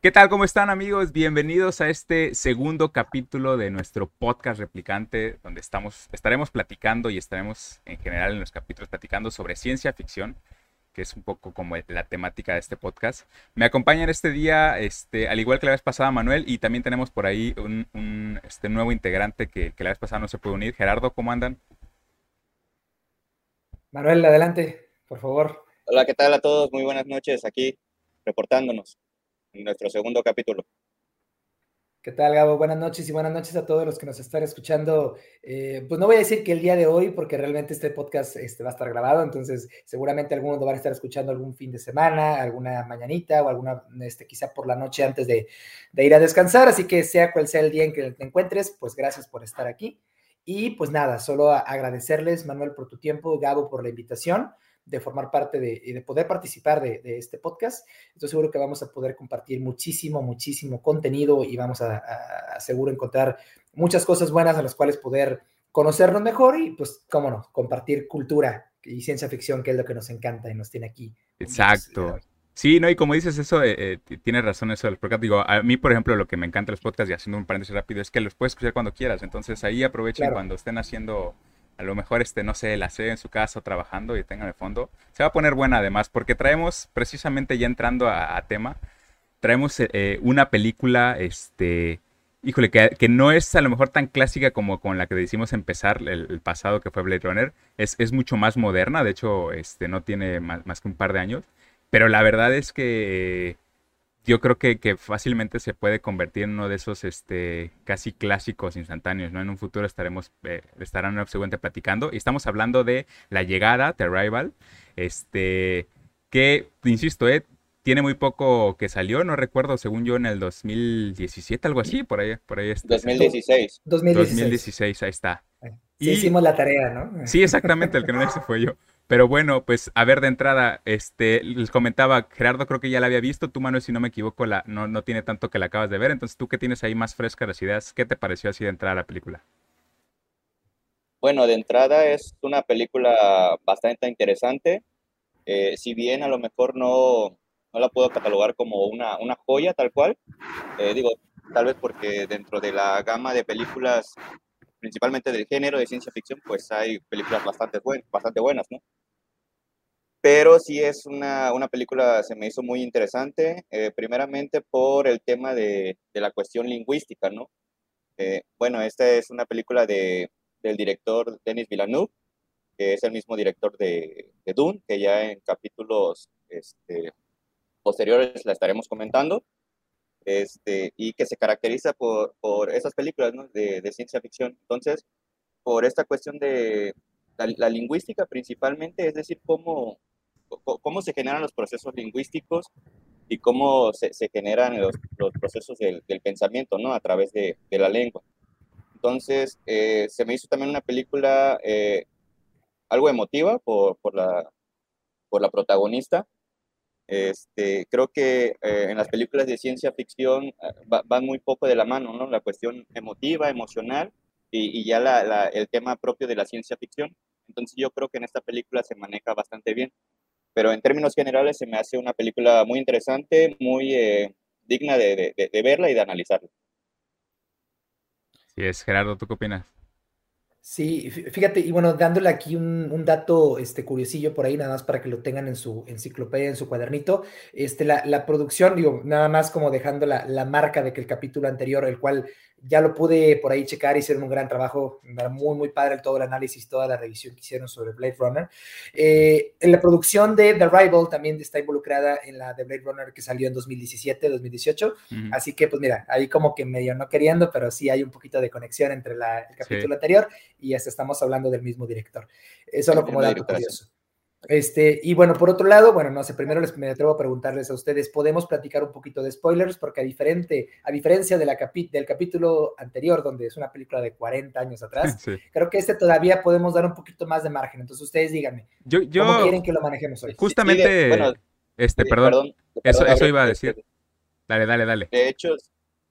¿Qué tal? ¿Cómo están amigos? Bienvenidos a este segundo capítulo de nuestro podcast replicante, donde estamos, estaremos platicando y estaremos en general en los capítulos platicando sobre ciencia ficción, que es un poco como la temática de este podcast. Me acompaña en este día, este, al igual que la vez pasada, Manuel, y también tenemos por ahí un, este, nuevo integrante que, que la vez pasada no se puede unir. Gerardo, ¿cómo andan? Manuel, adelante, por favor. Hola, ¿qué tal a todos? Muy buenas noches aquí reportándonos en nuestro segundo capítulo. ¿Qué tal, Gabo? Buenas noches y buenas noches a todos los que nos están escuchando. Eh, pues no voy a decir que el día de hoy, porque realmente este podcast este, va a estar grabado, entonces seguramente algunos lo van a estar escuchando algún fin de semana, alguna mañanita o alguna, este, quizá por la noche antes de, de ir a descansar. Así que sea cual sea el día en que te encuentres, pues gracias por estar aquí. Y pues nada, solo agradecerles, Manuel, por tu tiempo, Gabo, por la invitación de formar parte de, y de poder participar de, este podcast. Estoy seguro que vamos a poder compartir muchísimo, muchísimo contenido y vamos a, seguro encontrar muchas cosas buenas a las cuales poder conocernos mejor y pues, cómo no, compartir cultura y ciencia ficción, que es lo que nos encanta y nos tiene aquí. Exacto. Sí, no, y como dices eso, eh, eh tienes razón eso del podcast. Digo, a mí, por ejemplo, lo que me encanta de los podcasts, y haciendo un paréntesis rápido, es que los puedes escuchar cuando quieras. Entonces ahí aprovechen cuando estén haciendo a lo mejor este, no sé, la sé en su casa trabajando y tengan de fondo. Se va a poner buena además, porque traemos, precisamente ya entrando a, tema, traemos eh, eh, una película, este, híjole, que, no es a lo mejor tan clásica como con la que decimos empezar el, pasado, que fue Blade Runner. Es, es, mucho más moderna, de hecho, este, no tiene más, más que un par de años. Pero la verdad es que yo creo que, fácilmente se puede convertir en uno de esos este, casi clásicos instantáneos, ¿no? En un futuro estaremos, eh, estarán seguramente platicando. Y estamos hablando de la llegada, The Arrival, este, que, insisto, eh, tiene muy poco que salió, no recuerdo, según yo, en el 2017, algo así, por ahí, por ahí está. 2016. 2016. ahí está. Sí, hicimos la tarea, ¿no? Sí, exactamente, el que no se fue yo. Pero bueno, pues a ver de entrada, este, les comentaba, Gerardo creo que ya la había visto, tú Manuel, si no me equivoco, la, no, no tiene tanto que la acabas de ver, entonces tú que tienes ahí más frescas las ideas, ¿qué te pareció así de entrada la película? Bueno, de entrada es una película bastante interesante, eh, si bien a lo mejor no, no la puedo catalogar como una, una joya tal cual, eh, digo, tal vez porque dentro de la gama de películas principalmente del género de ciencia ficción, pues hay películas bastante, bastante buenas, ¿no? Pero sí es una, una película, se me hizo muy interesante, eh, primeramente por el tema de, de, la cuestión lingüística, ¿no? Eh, bueno, esta es una película de, del director Denis Villeneuve, que es el mismo director de, de Dune, que ya en capítulos este, posteriores la estaremos comentando este, y que se caracteriza por, por esas películas ¿no? de, de, ciencia ficción. Entonces, por esta cuestión de la, lingüística principalmente, es decir, cómo, cómo se generan los procesos lingüísticos y cómo se, se generan los, los procesos del, del, pensamiento ¿no? a través de, de la lengua. Entonces, eh, se me hizo también una película eh, algo emotiva por, por, la, por la protagonista, este, creo que eh, en las películas de ciencia ficción eh, van muy poco de la mano, ¿no? La cuestión emotiva, emocional y, ya la, el tema propio de la ciencia ficción. Entonces yo creo que en esta película se maneja bastante bien. Pero en términos generales se me hace una película muy interesante, muy eh, digna de, de, de verla y de analizarla. Sí es, Gerardo, ¿tú qué opinas? Sí, fíjate, y bueno, dándole aquí un, dato este, curiosillo por ahí, nada más para que lo tengan en su enciclopedia, en su cuadernito. Este, la, la producción, digo, nada más como dejando la, la, marca de que el capítulo anterior, el cual ya lo pude por ahí checar, hicieron un gran trabajo, muy, muy padre todo el análisis, toda la revisión que hicieron sobre Blade Runner. Eh, en la producción de The Rival también está involucrada en la de Blade Runner que salió en 2017, 2018, así que pues mira, ahí como que medio no queriendo, pero sí hay un poquito de conexión entre la, el capítulo anterior y hasta estamos hablando del mismo director. Eso lo como dato curioso. Este, y bueno, por otro lado, bueno, no sé, primero les me atrevo a preguntarles a ustedes, ¿podemos platicar un poquito de spoilers? Porque a, diferente, a diferencia de la del capítulo anterior, donde es una película de 40 años atrás, creo que este todavía podemos dar un poquito más de margen. Entonces ustedes díganme, yo, yo, ¿cómo quieren que lo manejemos hoy? Justamente, este, perdón, eso, eso iba a decir. Dale, dale, dale. De hecho,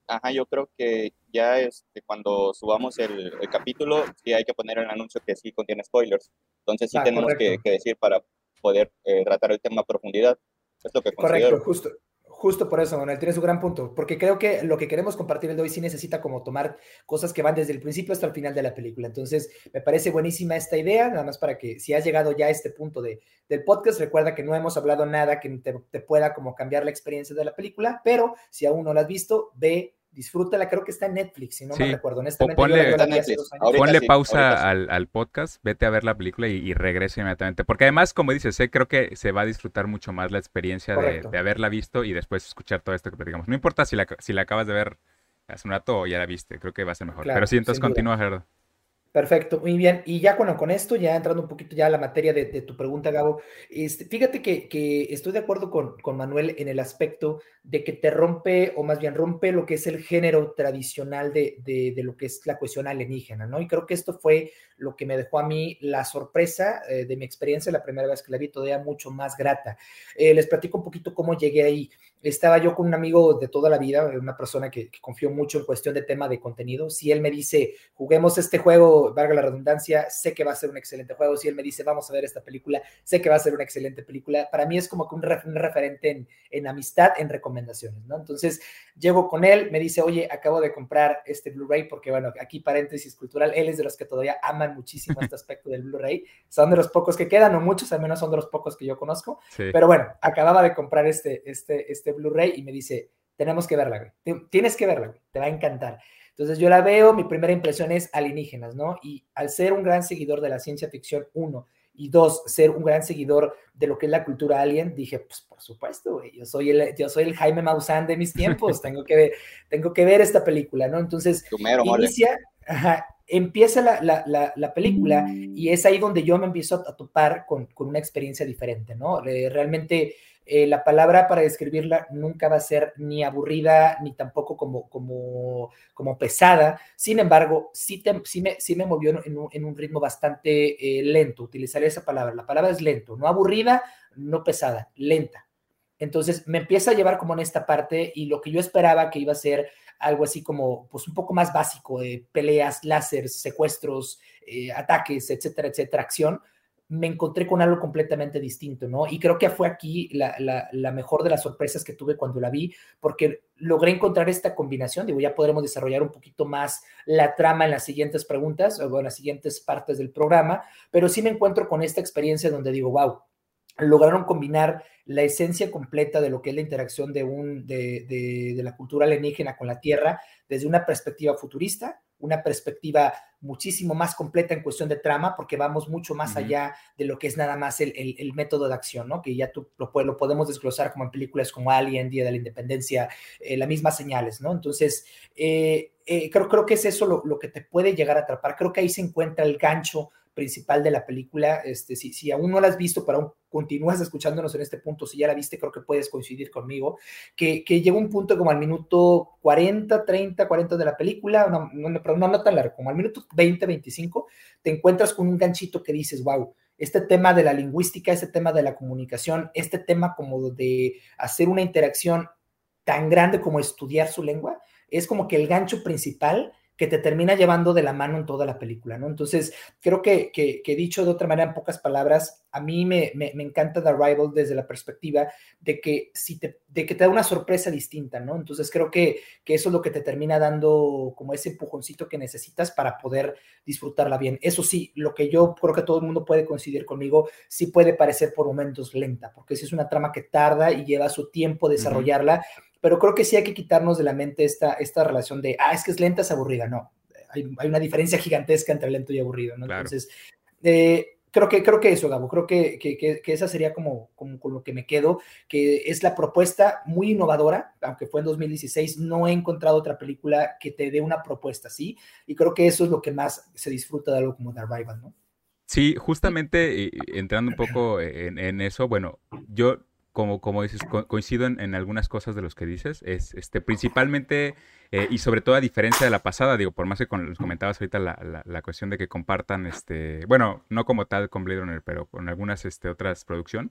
ajá, yo creo que ya este, cuando subamos el, capítulo, sí hay que poner el anuncio que sí contiene spoilers. Entonces sí ah, tenemos que, decir para poder eh, tratar el tema a profundidad. Es lo que Correcto, justo. Justo por eso, Manuel, tienes un gran punto, porque creo que lo que queremos compartir el de hoy sí necesita como tomar cosas que van desde el principio hasta el final de la película. Entonces, me parece buenísima esta idea, nada más para que si has llegado ya a este punto de, del podcast, recuerda que no hemos hablado nada que te, te pueda como cambiar la experiencia de la película, pero si aún no la has visto, ve disfrútala, creo que está en Netflix, si no me recuerdo. Honestamente, ponle, ponle pausa al, podcast, vete a ver la película y, regrese inmediatamente. Porque además, como dices, eh, creo que se va a disfrutar mucho más la experiencia de, haberla visto y después escuchar todo esto que platicamos. No importa si la, si la acabas de ver hace un rato o ya la viste, creo que va a ser mejor. Pero sí, entonces continúa, Gerardo. Perfecto, muy bien. Y ya bueno, con esto, ya entrando un poquito ya a la materia de, tu pregunta, Gabo, este, fíjate que, estoy de acuerdo con, con, Manuel en el aspecto de que te rompe, o más bien rompe lo que es el género tradicional de, de, lo que es la cuestión alienígena, ¿no? Y creo que esto fue lo que me dejó a mí la sorpresa eh, de mi experiencia la primera vez que la vi, todavía mucho más grata. Eh, les platico un poquito cómo llegué ahí. Estaba yo con un amigo de toda la vida, una persona que, que mucho en cuestión de tema de contenido. Si él me dice, juguemos este juego, valga la redundancia, sé que va a ser un excelente juego. Si él me dice, vamos a ver esta película, sé que va a ser una excelente película. Para mí es como que un, referente en, en, amistad, en recomendaciones, ¿no? Entonces, llego con él, me dice, oye, acabo de comprar este Blu-ray, porque bueno, aquí paréntesis cultural, él es de los que todavía aman muchísimo este aspecto del Blu-ray. Son de los pocos que quedan, o muchos, al menos son de los pocos que yo conozco. Pero bueno, acababa de comprar este, este, este Blu-ray y me dice, tenemos que verla, güey. Tienes que verla, güey. Te va a encantar. Entonces yo la veo, mi primera impresión es alienígenas, ¿no? Y al ser un gran seguidor de la ciencia ficción, uno, y dos, ser un gran seguidor de lo que es la cultura alien, dije, pues por supuesto, güey, yo soy el, yo soy el Jaime Maussan de mis tiempos, tengo que ver, tengo que ver esta película, ¿no? Entonces, inicia, empieza la, la, la, película y es ahí donde yo me empiezo a topar con, con una experiencia diferente, ¿no? realmente eh, la palabra para describirla nunca va a ser ni aburrida ni tampoco como, como, como pesada. Sin embargo, sí, sí, me, sí me, movió en un, ritmo bastante eh, lento. Utilizaré esa palabra. La palabra es lento, no aburrida, no pesada, lenta. Entonces me empieza a llevar como en esta parte y lo que yo esperaba que iba a ser algo así como, pues un poco más básico, de peleas, láser, secuestros, eh, ataques, etcétera, etcétera, acción me encontré con algo completamente distinto, ¿no? Y creo que fue aquí la, mejor de las sorpresas que tuve cuando la vi, porque logré encontrar esta combinación, digo, ya podremos desarrollar un poquito más la trama en las siguientes preguntas o en las siguientes partes del programa, pero sí me encuentro con esta experiencia donde digo, wow, lograron combinar la esencia completa de lo que es la interacción de, un, de, de la cultura alienígena con la Tierra desde una perspectiva futurista, una perspectiva muchísimo más completa en cuestión de trama, porque vamos mucho más allá de lo que es nada más el, método de acción, ¿no? Que ya tú lo, lo, podemos desglosar como en películas como Alien, Día de la Independencia, eh, las mismas señales, ¿no? Entonces, eh, eh, creo, creo que es eso lo, lo, que te puede llegar a atrapar. Creo que ahí se encuentra el gancho principal de la película. Este, si, si aún no la has visto, pero aún continúas escuchándonos en este punto, si ya la viste, creo que puedes coincidir conmigo, que, que llega un punto como al minuto 40, 30, 40 de la película, no, no, pero no, no tan largo, como al minuto 20, 25, te encuentras con un ganchito que dices, wow, este tema de la lingüística, este tema de la comunicación, este tema como de hacer una interacción tan grande como estudiar su lengua, es como que el gancho principal que te termina llevando de la mano en toda la película, ¿no? Entonces, creo que, que, dicho de otra manera, en pocas palabras, a mí me, me, encanta The Arrival desde la perspectiva de que, si te, de que te da una sorpresa distinta, ¿no? Entonces, creo que, que eso es lo que te termina dando como ese empujoncito que necesitas para poder disfrutarla bien. Eso sí, lo que yo creo que todo el mundo puede coincidir conmigo, sí puede parecer por momentos lenta, porque si es una trama que tarda y lleva su tiempo desarrollarla pero creo que sí hay que quitarnos de la mente esta, esta relación de, ah, es que es lenta, es aburrida. No, hay, hay una diferencia gigantesca entre lento y aburrido, ¿no? Entonces, eh, creo, que, creo que eso, Gabo, creo que, que, que, esa sería como, como con lo que me quedo, que es la propuesta muy innovadora, aunque fue en 2016, no he encontrado otra película que te dé una propuesta así, y creo que eso es lo que más se disfruta de algo como The Arrival, ¿no? Sí, justamente entrando un poco en, en eso, bueno, yo como, como dices, coincido en, algunas cosas de los que dices, es este, principalmente eh, y sobre todo a diferencia de la pasada, digo, por más que con, los comentabas ahorita la, la, cuestión de que compartan, este, bueno, no como tal con Blade Runner, pero con algunas este, otras producciones,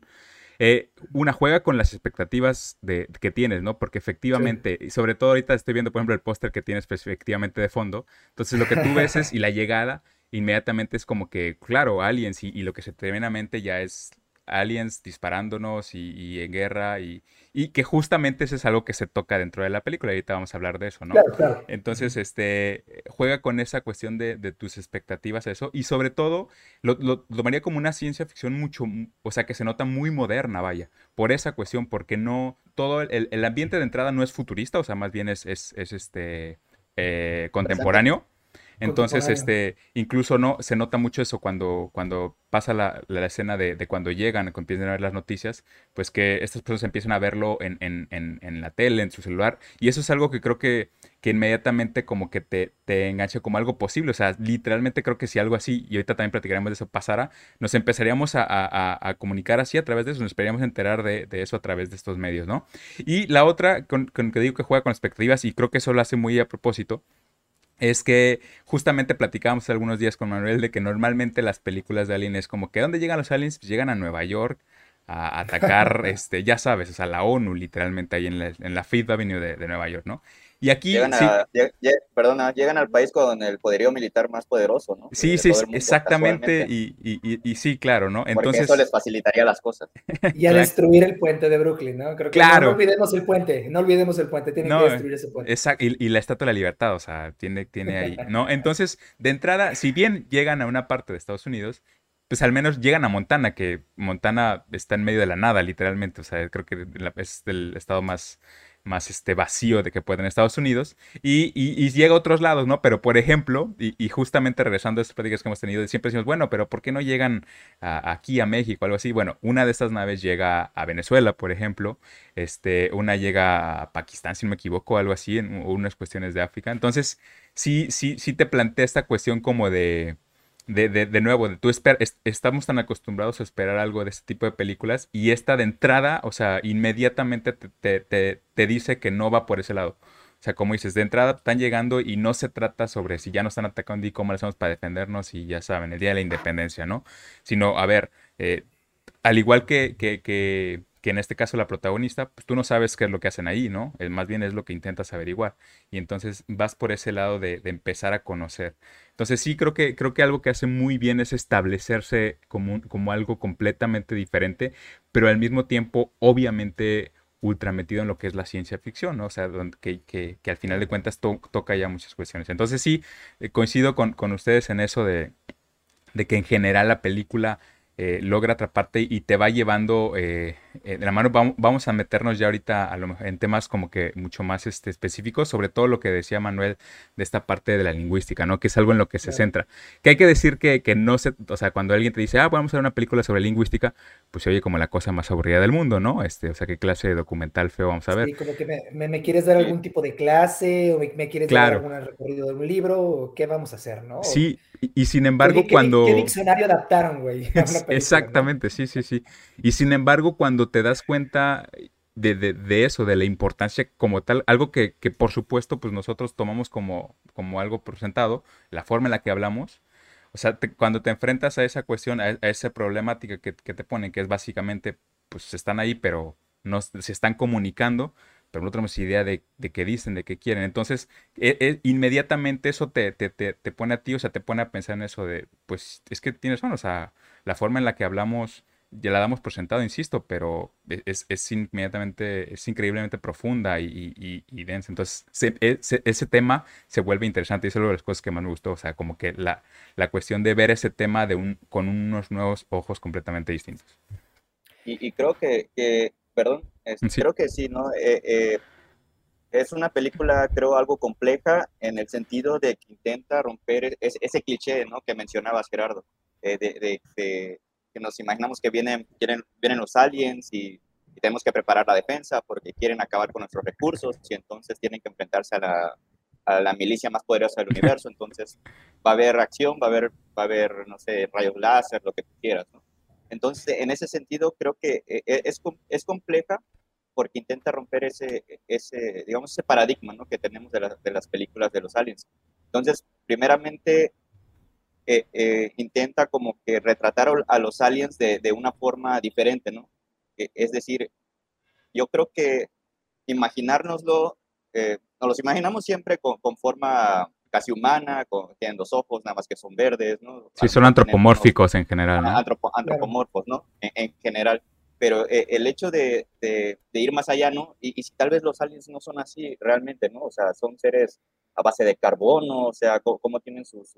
eh, una juega con las expectativas de, que tienes, ¿no? Porque efectivamente, y sobre todo ahorita estoy viendo, por ejemplo, el póster que tienes pues, efectivamente de fondo, entonces lo que tú ves es, y la llegada, inmediatamente es como que, claro, aliens, y, y lo que se te viene a mente ya es aliens disparándonos y, en guerra y, y, que justamente eso es algo que se toca dentro de la película. Ahorita vamos a hablar de eso, ¿no? Claro, claro. Entonces, este, juega con esa cuestión de, de tus expectativas, eso, y sobre todo lo, lo, tomaría como una ciencia ficción mucho, o sea, que se nota muy moderna, vaya, por esa cuestión, porque no, todo el, el ambiente de entrada no es futurista, o sea, más bien es, es, es este, eh, contemporáneo. Entonces, este, incluso no, se nota mucho eso cuando, cuando pasa la, la escena de, de, cuando llegan, cuando empiezan a ver las noticias, pues que estas personas empiezan a verlo en, en, en, en, la tele, en su celular, y eso es algo que creo que, que inmediatamente como que te, te engancha como algo posible, o sea, literalmente creo que si algo así, y ahorita también platicaremos de eso, pasara, nos empezaríamos a, a, a comunicar así a través de eso, nos esperaríamos enterar de, de, eso a través de estos medios, ¿no? Y la otra, con, con que digo que juega con expectativas, y creo que eso lo hace muy a propósito, es que justamente platicábamos algunos días con Manuel de que normalmente las películas de Alien es como que ¿dónde llegan los aliens? Pues llegan a Nueva York a atacar, este, ya sabes, o sea, la ONU literalmente ahí en la, en la Fifth Avenue de, de Nueva York, ¿no? Y aquí. Llegan, a, sí, perdona, llegan al país con el poderío militar más poderoso, ¿no? Sí, sí, exactamente. Y, y, y, sí, claro, ¿no? Entonces. Porque eso les facilitaría las cosas. Y a destruir el puente de Brooklyn, ¿no? Creo que claro. no, olvidemos el puente, no olvidemos el puente, tienen no, que destruir ese puente. Exacto, y, la estatua de la libertad, o sea, tiene, tiene ahí, ¿no? Entonces, de entrada, si bien llegan a una parte de Estados Unidos, pues al menos llegan a Montana, que Montana está en medio de la nada, literalmente. O sea, creo que es el estado más más este vacío de que pueden en Estados Unidos y, y, y, llega a otros lados, ¿no? Pero por ejemplo, y, justamente regresando a estas pláticas que hemos tenido, siempre decimos, bueno, pero ¿por qué no llegan aquí a México algo así? Bueno, una de estas naves llega a Venezuela, por ejemplo, este, una llega a Pakistán, si no me equivoco, algo así, en unas cuestiones de África. Entonces, sí, sí, sí te plantea esta cuestión como de de, de, de, nuevo, de tú esper est estamos tan acostumbrados a esperar algo de este tipo de películas y esta de entrada, o sea, inmediatamente te, te, te, te, dice que no va por ese lado. O sea, como dices, de entrada están llegando y no se trata sobre si ya nos están atacando y cómo le hacemos para defendernos y ya saben, el día de la independencia, ¿no? Sino, a ver, eh, al igual que, que, que que en este caso la protagonista, pues tú no sabes qué es lo que hacen ahí, ¿no? Es, más bien es lo que intentas averiguar. Y entonces vas por ese lado de, de, empezar a conocer. Entonces sí, creo que, creo que algo que hace muy bien es establecerse como, un, como algo completamente diferente, pero al mismo tiempo, obviamente, ultra metido en lo que es la ciencia ficción, ¿no? O sea, que, que, que al final de cuentas to, toca ya muchas cuestiones. Entonces sí, eh, coincido con, con ustedes en eso de, de que en general la película eh, logra atraparte y te va llevando eh, de la mano. Vamos, vamos, a meternos ya ahorita a lo mejor en temas como que mucho más este, específicos, sobre todo lo que decía Manuel de esta parte de la lingüística, ¿no? Que es algo en lo que se centra. Que hay que decir que, que, no se, o sea, cuando alguien te dice, ah, vamos a ver una película sobre lingüística, pues se oye como la cosa más aburrida del mundo, ¿no? Este, o sea, qué clase de documental feo vamos a ver. Sí, como que me, me, me quieres dar algún tipo de clase o me, me quieres claro. dar algún recorrido de un libro o qué vamos a hacer, ¿no? Sí, y, y sin embargo, ¿Qué, cuando... ¿Qué diccionario adaptaron, güey? Exactamente, ¿no? sí, sí, sí. Y sin embargo, cuando te das cuenta de, eso, de la importancia como tal, algo que, por supuesto pues nosotros tomamos como, algo por sentado, la forma en la que hablamos, o sea, cuando te enfrentas a esa cuestión, a, a esa problemática que, te ponen, que es básicamente, pues están ahí, pero no se están comunicando, pero no tenemos idea de, de qué dicen, de qué quieren. Entonces, e, e, inmediatamente eso te, te, pone a ti, o sea, te pone a pensar en eso de, pues es que tienes razón, o sea, la forma en la que hablamos ya la damos por sentado, insisto, pero es, es inmediatamente, es increíblemente profunda y, y, y densa. Entonces, se, ese, ese, tema se vuelve interesante y es una de las cosas que más me gustó. O sea, como que la, la cuestión de ver ese tema de un, con unos nuevos ojos completamente distintos. Y, y creo que, que, perdón, es, sí. creo que sí, ¿no? Eh, eh, es una película, creo, algo compleja en el sentido de que intenta romper ese, ese cliché, ¿no? Que mencionabas, Gerardo, eh, de, de, de que nos imaginamos que vienen, vienen, vienen los aliens y, y, tenemos que preparar la defensa porque quieren acabar con nuestros recursos y entonces tienen que enfrentarse a la, a la milicia más poderosa del universo. Entonces va a haber acción, va a haber, va a haber no sé, rayos láser, lo que quieras. ¿no? Entonces, en ese sentido, creo que eh, es, es compleja porque intenta romper ese, ese digamos, ese paradigma ¿no? que tenemos de, la, de las películas de los aliens. Entonces, primeramente, eh, eh, intenta como que retratar a los aliens de, de una forma diferente, ¿no? Eh, es decir, yo creo que imaginárnoslo, eh, nos los imaginamos siempre con, con forma casi humana, con, tienen dos ojos, nada más que son verdes, ¿no? Sí, son antropomórficos en general, ¿no? antropomorfos, ¿no? En, general. Pero eh, el hecho de, de, ir más allá, ¿no? Y, si tal vez los aliens no son así realmente, ¿no? O sea, son seres a base de carbono, o sea, cómo, tienen sus,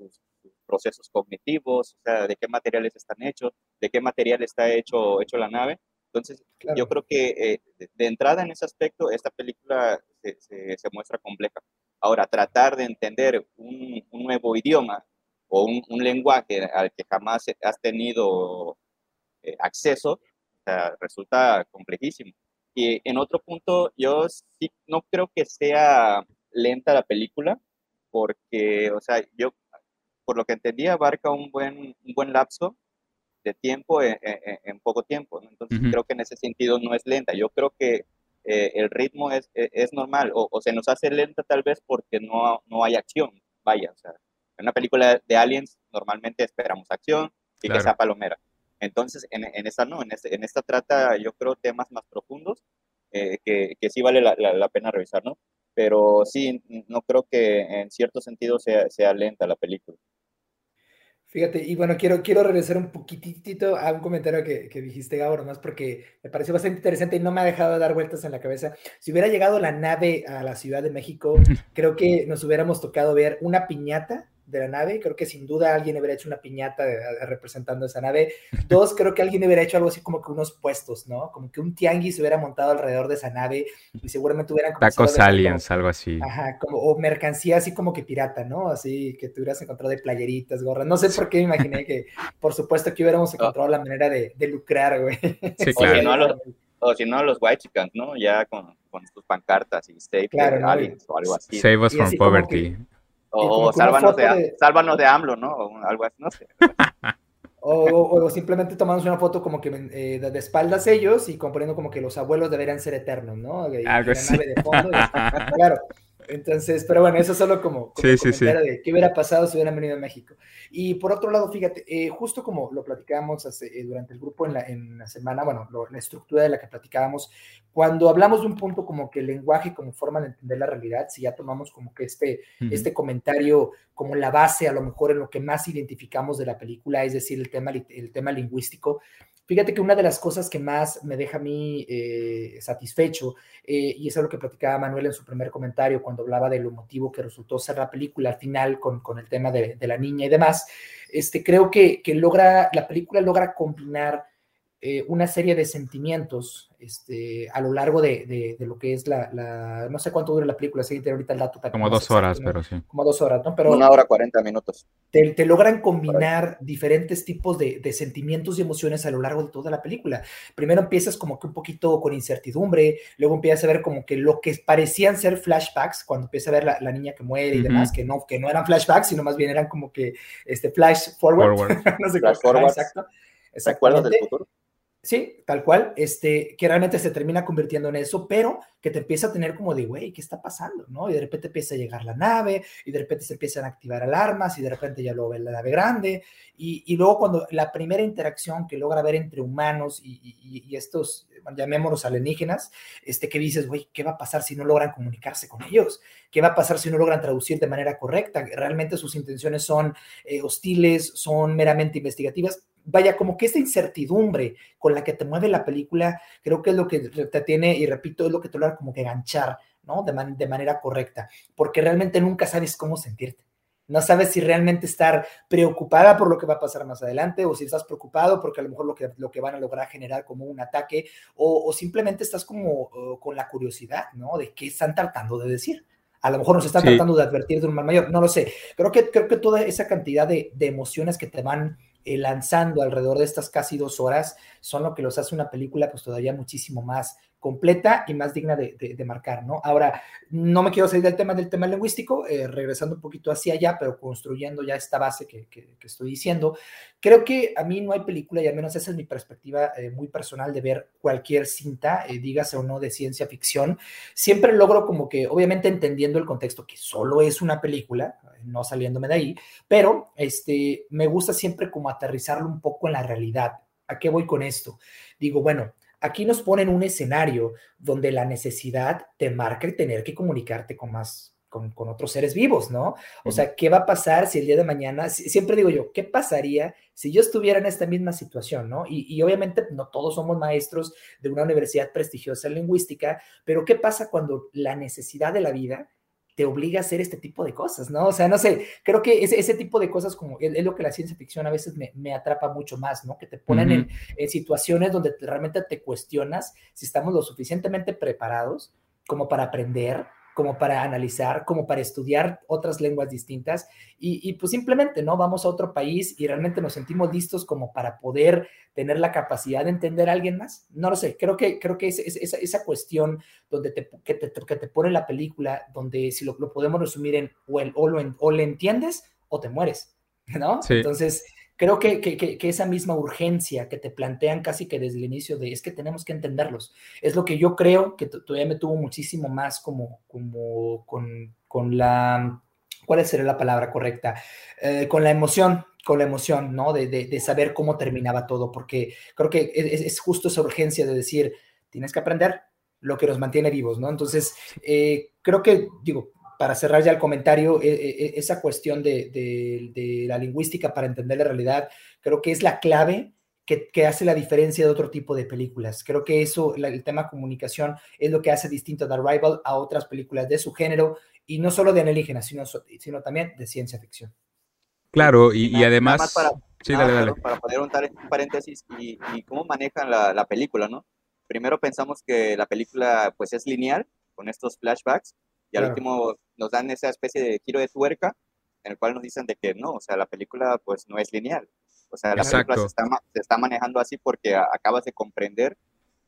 procesos cognitivos, o sea, de qué materiales están hechos, de qué material está hecho, hecho la nave. Entonces, yo creo que eh, de, entrada en ese aspecto, esta película se, se, muestra compleja. Ahora, tratar de entender un, un nuevo idioma o un, un, lenguaje al que jamás has tenido eh, acceso, o sea, resulta complejísimo. Y en otro punto, yo sí no creo que sea lenta la película, porque, o sea, yo, por lo que entendí, abarca un buen, un buen lapso de tiempo en, poco tiempo. Entonces, creo que en ese sentido no es lenta. Yo creo que eh, el ritmo es, e, es, normal, o, se nos hace lenta tal vez porque no, no hay acción. Vaya, o sea, en una película de aliens normalmente esperamos acción y que sea palomera. Entonces, en, en esta no, en, este, en, esta trata yo creo temas más profundos eh, que, que, sí vale la, la, pena revisar, ¿no? Pero sí, no creo que en cierto sentido sea, sea lenta la película. Fíjate, y bueno, quiero, quiero regresar un poquitito a un comentario que, que dijiste, Gabor, más porque me pareció bastante interesante y no me ha dejado de dar vueltas en la cabeza. Si hubiera llegado la nave a la Ciudad de México, creo que nos hubiéramos tocado ver una piñata de la nave. Creo que sin duda alguien hubiera hecho una piñata representando esa nave. Dos, creo que alguien hubiera hecho algo así como que unos puestos, ¿no? Como que un tianguis se hubiera montado alrededor de esa nave y seguramente hubieran... Tacos aliens, algo así. Ajá, como, o mercancía así como que pirata, ¿no? Así que te hubieras encontrado de playeritas, gorras. No sé por qué me imaginé que, por supuesto, que hubiéramos encontrado la manera de, lucrar, güey. Sí, claro. O si no, a los, White Chickens, ¿no? Ya con, con sus pancartas y Save claro, Aliens o algo así. Save us from poverty. O, sálvanos de, sálvanos de AMLO, ¿no? O algo así, no sé. O, simplemente tomamos una foto como que eh, de espaldas ellos y componiendo como que los abuelos deberían ser eternos, ¿no? Algo así. de fondo. claro, entonces, pero bueno, eso solo como, como de qué hubiera pasado si hubieran venido a México. Y por otro lado, fíjate, eh, justo como lo platicábamos eh, durante el grupo en la, en la semana, bueno, la estructura de la que platicábamos, cuando hablamos de un punto como que el lenguaje como forma de entender la realidad, si ya tomamos como que este, este comentario como la base a lo mejor en lo que más identificamos de la película, es decir, el tema, el tema lingüístico, Fíjate que una de las cosas que más me deja a mí eh, satisfecho, eh, y es lo que platicaba Manuel en su primer comentario cuando hablaba de lo motivo que resultó ser la película al final con, con el tema de, de, la niña y demás, este, creo que, que logra, la película logra combinar eh, una serie de sentimientos este, a lo largo de, de, lo que es la, la, no sé cuánto dura la película, si ahorita el dato. Como dos horas, pero sí. Como dos horas, ¿no? Pero Una hora cuarenta minutos. Te, te logran combinar diferentes tipos de, de, sentimientos y emociones a lo largo de toda la película. Primero empiezas como que un poquito con incertidumbre, luego empiezas a ver como que lo que parecían ser flashbacks, cuando empieza a ver la, la niña que muere y demás, que no, que no eran flashbacks, sino más bien eran como que este, flash forward. no sé flash forward. Exacto. Exactamente. del futuro? Sí, tal cual, este, que realmente se termina convirtiendo en eso, pero que te empieza a tener como de, güey, ¿qué está pasando? ¿no? Y de repente empieza a llegar la nave, y de repente se empiezan a activar alarmas, y de repente ya lo ve la nave grande, y, y luego cuando la primera interacción que logra ver entre humanos y, y, y estos, llamémoslos alienígenas, este, que dices, güey, ¿qué va a pasar si no logran comunicarse con ellos? ¿Qué va a pasar si no logran traducir de manera correcta? Realmente sus intenciones son eh, hostiles, son meramente investigativas, vaya, como que esta incertidumbre con la que te mueve la película, creo que es lo que te tiene, y repito, es lo que te logra como que ganchar, ¿no? De, de manera correcta, porque realmente nunca sabes cómo sentirte. No sabes si realmente estar preocupada por lo que va a pasar más adelante o si estás preocupado porque a lo mejor lo que, lo que van a lograr generar como un ataque o, simplemente estás como con la curiosidad, ¿no? De qué están tratando de decir. A lo mejor nos están tratando de advertir de un mal mayor, no lo sé. Creo que, creo que toda esa cantidad de, de emociones que te van eh, lanzando alrededor de estas casi dos horas son lo que los hace una película pues todavía muchísimo más completa y más digna de, marcar, ¿no? Ahora, no me quiero salir del tema del tema lingüístico, eh, regresando un poquito hacia allá, pero construyendo ya esta base que, estoy diciendo. Creo que a mí no hay película, y al menos esa es mi perspectiva eh, muy personal de ver cualquier cinta, eh, dígase o no de ciencia ficción, siempre logro como que, obviamente entendiendo el contexto que solo es una película, no saliéndome de ahí, pero este, me gusta siempre como aterrizarlo un poco en la realidad. ¿A qué voy con esto? Digo, bueno, Aquí nos ponen un escenario donde la necesidad te marca el tener que comunicarte con más con, otros seres vivos, ¿no? O sea, ¿qué va a pasar si el día de mañana, siempre digo yo, ¿qué pasaría si yo estuviera en esta misma situación, ¿no? Y, obviamente no todos somos maestros de una universidad prestigiosa en lingüística, pero ¿qué pasa cuando la necesidad de la vida te obliga a hacer este tipo de cosas, ¿no? O sea, no sé, creo que ese, ese tipo de cosas como es, lo que la ciencia ficción a veces me, atrapa mucho más, ¿no? Que te ponen en, en, situaciones donde realmente te cuestionas si estamos lo suficientemente preparados como para aprender, como para analizar, como para estudiar otras lenguas distintas y, pues simplemente, ¿no? Vamos a otro país y realmente nos sentimos listos como para poder tener la capacidad de entender a alguien más. No lo sé, creo que, creo que es, esa cuestión donde te, que, te, que te pone la película, donde si lo, podemos resumir en o, el, o, lo, o le entiendes o te mueres, ¿no? Entonces creo que, que, esa misma urgencia que te plantean casi que desde el inicio de es que tenemos que entenderlos, es lo que yo creo que todavía me tuvo muchísimo más como, como con, con la, ¿cuál sería la palabra correcta? Eh, con la emoción, con la emoción, ¿no? De, de, saber cómo terminaba todo, porque creo que es, justo esa urgencia de decir, tienes que aprender lo que nos mantiene vivos, ¿no? Entonces, eh, creo que, digo, para cerrar ya el comentario, e, e, e, esa cuestión de, la lingüística para entender la realidad, creo que es la clave que, hace la diferencia de otro tipo de películas. Creo que eso, el tema comunicación, es lo que hace distinto The Arrival a otras películas de su género, y no solo de alienígenas, sino, sino también de ciencia ficción. Claro, y, además... para, sí, dale, dale. para, poner un, paréntesis y, cómo manejan la, la película, ¿no? Primero pensamos que la película pues es lineal, con estos flashbacks, y al último nos dan esa especie de giro de tuerca en el cual nos dicen de que no, o sea, la película pues no es lineal. O sea, la película se está, se está, manejando así porque acabas de comprender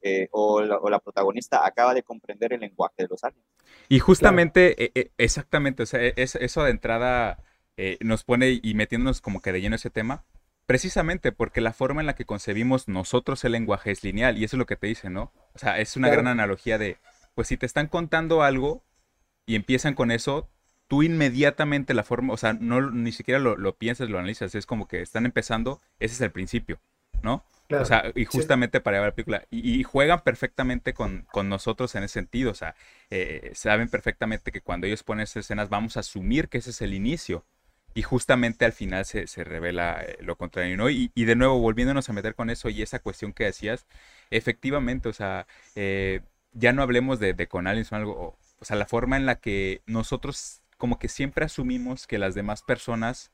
eh, o, la, protagonista acaba de comprender el lenguaje de los aliens. Y justamente, e, e, exactamente, o sea, e, es, eso de entrada eh, nos pone y metiéndonos como que de lleno ese tema, precisamente porque la forma en la que concebimos nosotros el lenguaje es lineal y eso es lo que te dice, ¿no? O sea, es una gran analogía de, pues si te están contando algo, y empiezan con eso, tú inmediatamente la forma, o sea, no ni siquiera lo, piensas, lo analizas, es como que están empezando, ese es el principio, ¿no? o sea, y justamente para llevar la película. Y, juegan perfectamente con, nosotros en ese sentido. O sea, eh, saben perfectamente que cuando ellos ponen esas escenas, vamos a asumir que ese es el inicio. Y justamente al final se, revela eh, lo contrario, ¿no? Y, de nuevo, volviéndonos a meter con eso y esa cuestión que decías, efectivamente, o sea, eh, ya no hablemos de, de con aliens o algo, o sea, la forma en la que nosotros como que siempre asumimos que las demás personas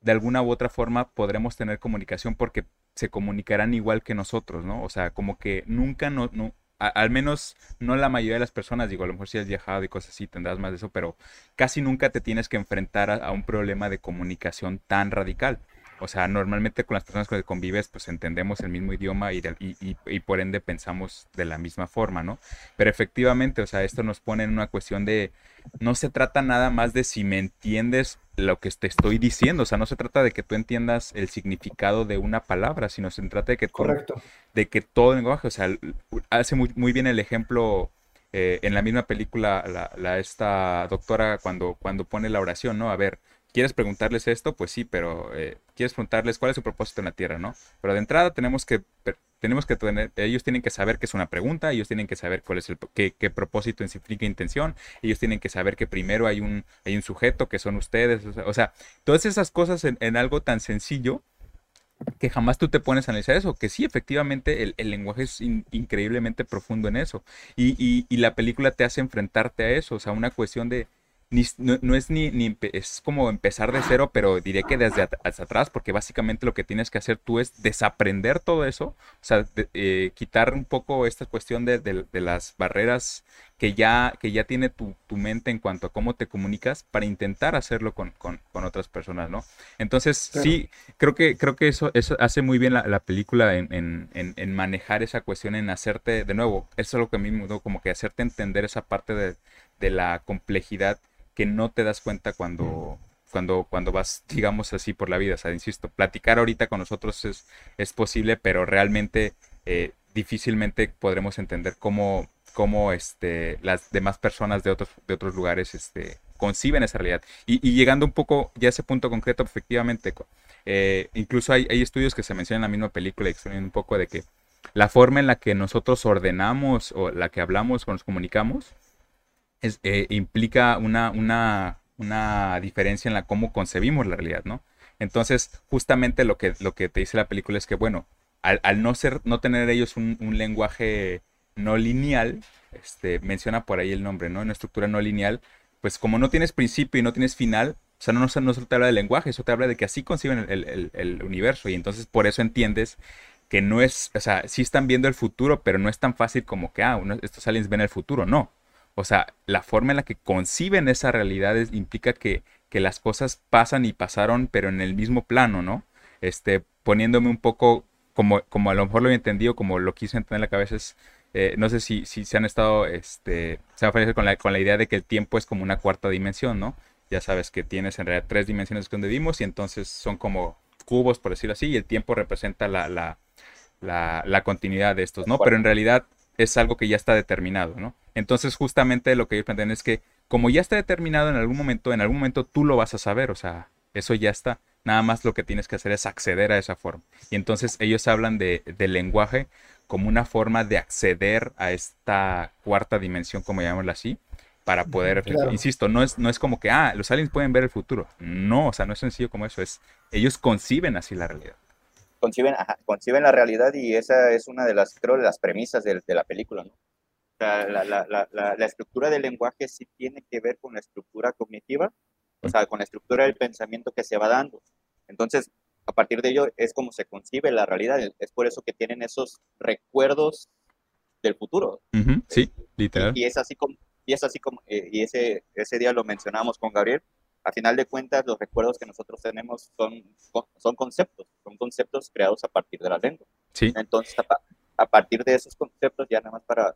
de alguna u otra forma podremos tener comunicación porque se comunicarán igual que nosotros, ¿no? O sea, como que nunca no, no al menos no la mayoría de las personas, digo, a lo mejor si has viajado y cosas así tendrás más de eso, pero casi nunca te tienes que enfrentar a un problema de comunicación tan radical. O sea, normalmente con las personas con las que convives, pues entendemos el mismo idioma y, y, por ende pensamos de la misma forma, ¿no? Pero efectivamente, o sea, esto nos pone en una cuestión de, no se trata nada más de si me entiendes lo que te estoy diciendo, o sea, no se trata de que tú entiendas el significado de una palabra, sino se trata de que, Correcto. de que todo el lenguaje, o sea, hace muy, muy bien el ejemplo eh, en la misma película, la, la, esta doctora cuando, cuando pone la oración, ¿no? A ver, ¿Quieres preguntarles esto? Pues sí, pero eh, quieres preguntarles cuál es su propósito en la Tierra, ¿no? Pero de entrada tenemos que, tenemos que tener, ellos tienen que saber que es una pregunta, ellos tienen que saber cuál es el, qué, qué propósito significa intención, ellos tienen que saber que primero hay un, hay un sujeto que son ustedes, o sea, todas esas cosas en, algo tan sencillo que jamás tú te pones a analizar eso, que sí, efectivamente, el, lenguaje es increíblemente profundo en eso. Y, y, y, la película te hace enfrentarte a eso, o sea, una cuestión de, no, es ni, ni, es como empezar de cero, pero diré que desde atrás, porque básicamente lo que tienes que hacer tú es desaprender todo eso, o sea, eh, quitar un poco esta cuestión de, de, las barreras que ya, que ya tiene tu, tu, mente en cuanto a cómo te comunicas para intentar hacerlo con, con, con otras personas, ¿no? Entonces, sí, creo que, creo que eso, eso hace muy bien la, la película en, en, en, manejar esa cuestión, en hacerte, de nuevo, eso es lo que a mí me mudó, como que hacerte entender esa parte de, de la complejidad que no te das cuenta cuando, cuando, cuando vas, digamos así, por la vida. O sea, insisto, platicar ahorita con nosotros es, es posible, pero realmente eh, difícilmente podremos entender cómo, cómo este, las demás personas de otros, de otros lugares este, conciben esa realidad. Y, llegando un poco ya a ese punto concreto, efectivamente, eh, incluso hay, estudios que se mencionan en la misma película y un poco de que la forma en la que nosotros ordenamos o la que hablamos o nos comunicamos eh, implica una, una, una diferencia en la cómo concebimos la realidad, ¿no? Entonces, justamente lo que, lo que te dice la película es que, bueno, al, no ser, no tener ellos un, lenguaje no lineal, este, menciona por ahí el nombre, ¿no? Una estructura no lineal, pues como no tienes principio y no tienes final, o sea, no, no, solo te habla de lenguaje, eso te habla de que así conciben el, universo y entonces por eso entiendes que no es, o sea, sí están viendo el futuro, pero no es tan fácil como que, ah, estos aliens ven el futuro, no. O sea, la forma en la que conciben esa realidad implica que, que, las cosas pasan y pasaron, pero en el mismo plano, ¿no? Este, poniéndome un poco como, como a lo mejor lo he entendido, como lo quise entender en la cabeza, es, eh, no sé si, si se han estado, este, se a con la, con la idea de que el tiempo es como una cuarta dimensión, ¿no? Ya sabes que tienes en realidad tres dimensiones donde vivimos y entonces son como cubos, por decirlo así, y el tiempo representa la, la, la, la continuidad de estos, ¿no? Pero en realidad es algo que ya está determinado, ¿no? Entonces justamente lo que ellos plantean es que como ya está determinado en algún momento, en algún momento tú lo vas a saber, o sea, eso ya está. Nada más lo que tienes que hacer es acceder a esa forma. Y entonces ellos hablan de, del lenguaje como una forma de acceder a esta cuarta dimensión, como llamémosla así, para poder, insisto, no es, no es como que, ah, los aliens pueden ver el futuro. No, o sea, no es sencillo como eso, es, ellos conciben así la realidad. Conciben, conciben la realidad y esa es una de las, creo, las premisas de, de la película, ¿no? O sea, la, la, la, la, estructura del lenguaje sí tiene que ver con la estructura cognitiva, o sea, con la estructura del pensamiento que se va dando. Entonces, a partir de ello es como se concibe la realidad. Es por eso que tienen esos recuerdos del futuro. sí, literal. Y, es así como, y es así como, eh, y ese, ese día lo mencionamos con Gabriel, a final de cuentas los recuerdos que nosotros tenemos son, son conceptos, son conceptos creados a partir de la lengua. Sí. Entonces, a, partir de esos conceptos, ya nada más para,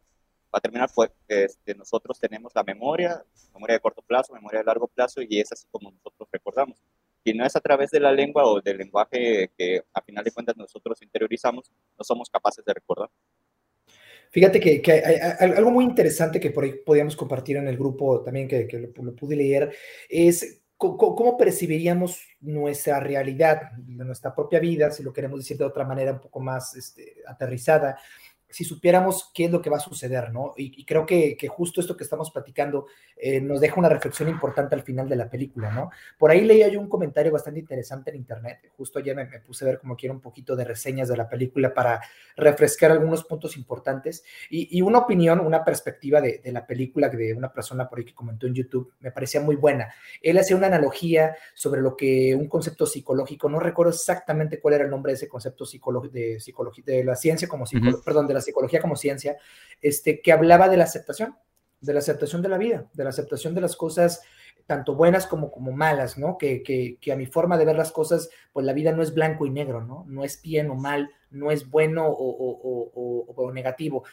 para terminar, pues este, nosotros tenemos la memoria, memoria de corto plazo, memoria de largo plazo, y es así como nosotros recordamos. Si no es a través de la lengua o del lenguaje que a final de cuentas nosotros interiorizamos, no somos capaces de recordar. Fíjate que, algo muy interesante que por ahí podíamos compartir en el grupo también, que, lo, pude leer, es cómo percibiríamos nuestra realidad, nuestra propia vida, si lo queremos decir de otra manera un poco más este, aterrizada si supiéramos qué es lo que va a suceder, ¿no? Y, creo que, justo esto que estamos platicando eh, nos deja una reflexión importante al final de la película, ¿no? Por ahí leía yo un comentario bastante interesante en internet, justo ayer me, puse a ver como quiera un poquito de reseñas de la película para refrescar algunos puntos importantes y, una opinión, una perspectiva de, de, la película de una persona por ahí que comentó en YouTube, me parecía muy buena. Él hacía una analogía sobre lo que un concepto psicológico, no recuerdo exactamente cuál era el nombre de ese concepto psicológico, de, psicología, de la ciencia como psicología, perdón, de la psicología como ciencia, este, que hablaba de la aceptación, de la aceptación de la vida, de la aceptación de las cosas tanto buenas como, como malas, ¿no? Que, que, a mi forma de ver las cosas, pues la vida no es blanco y negro, ¿no? No es bien o mal, no es bueno o, o, o negativo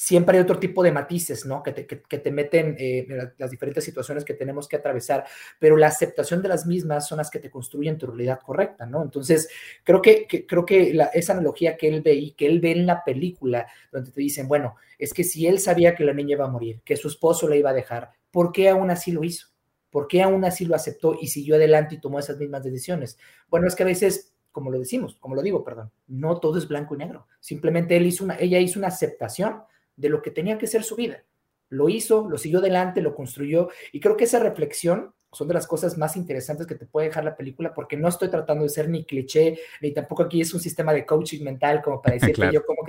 siempre hay otro tipo de matices, ¿no? Que te, que, te meten eh, las diferentes situaciones que tenemos que atravesar, pero la aceptación de las mismas son las que te construyen tu realidad correcta, ¿no? Entonces, creo que, creo que esa analogía que él ve y que él ve en la película, donde te dicen, bueno, es que si él sabía que la niña iba a morir, que su esposo la iba a dejar, ¿por qué aún así lo hizo? ¿Por qué aún así lo aceptó y siguió adelante y tomó esas mismas decisiones? Bueno, es que a veces como lo decimos, como lo digo, perdón, no todo es blanco y negro. Simplemente él hizo una, ella hizo una aceptación de lo que tenía que ser su vida. Lo hizo, lo siguió adelante, lo construyó y creo que esa reflexión son de las cosas más interesantes que te puede dejar la película porque no estoy tratando de ser ni cliché, ni tampoco aquí es un sistema de coaching mental como para decir que yo como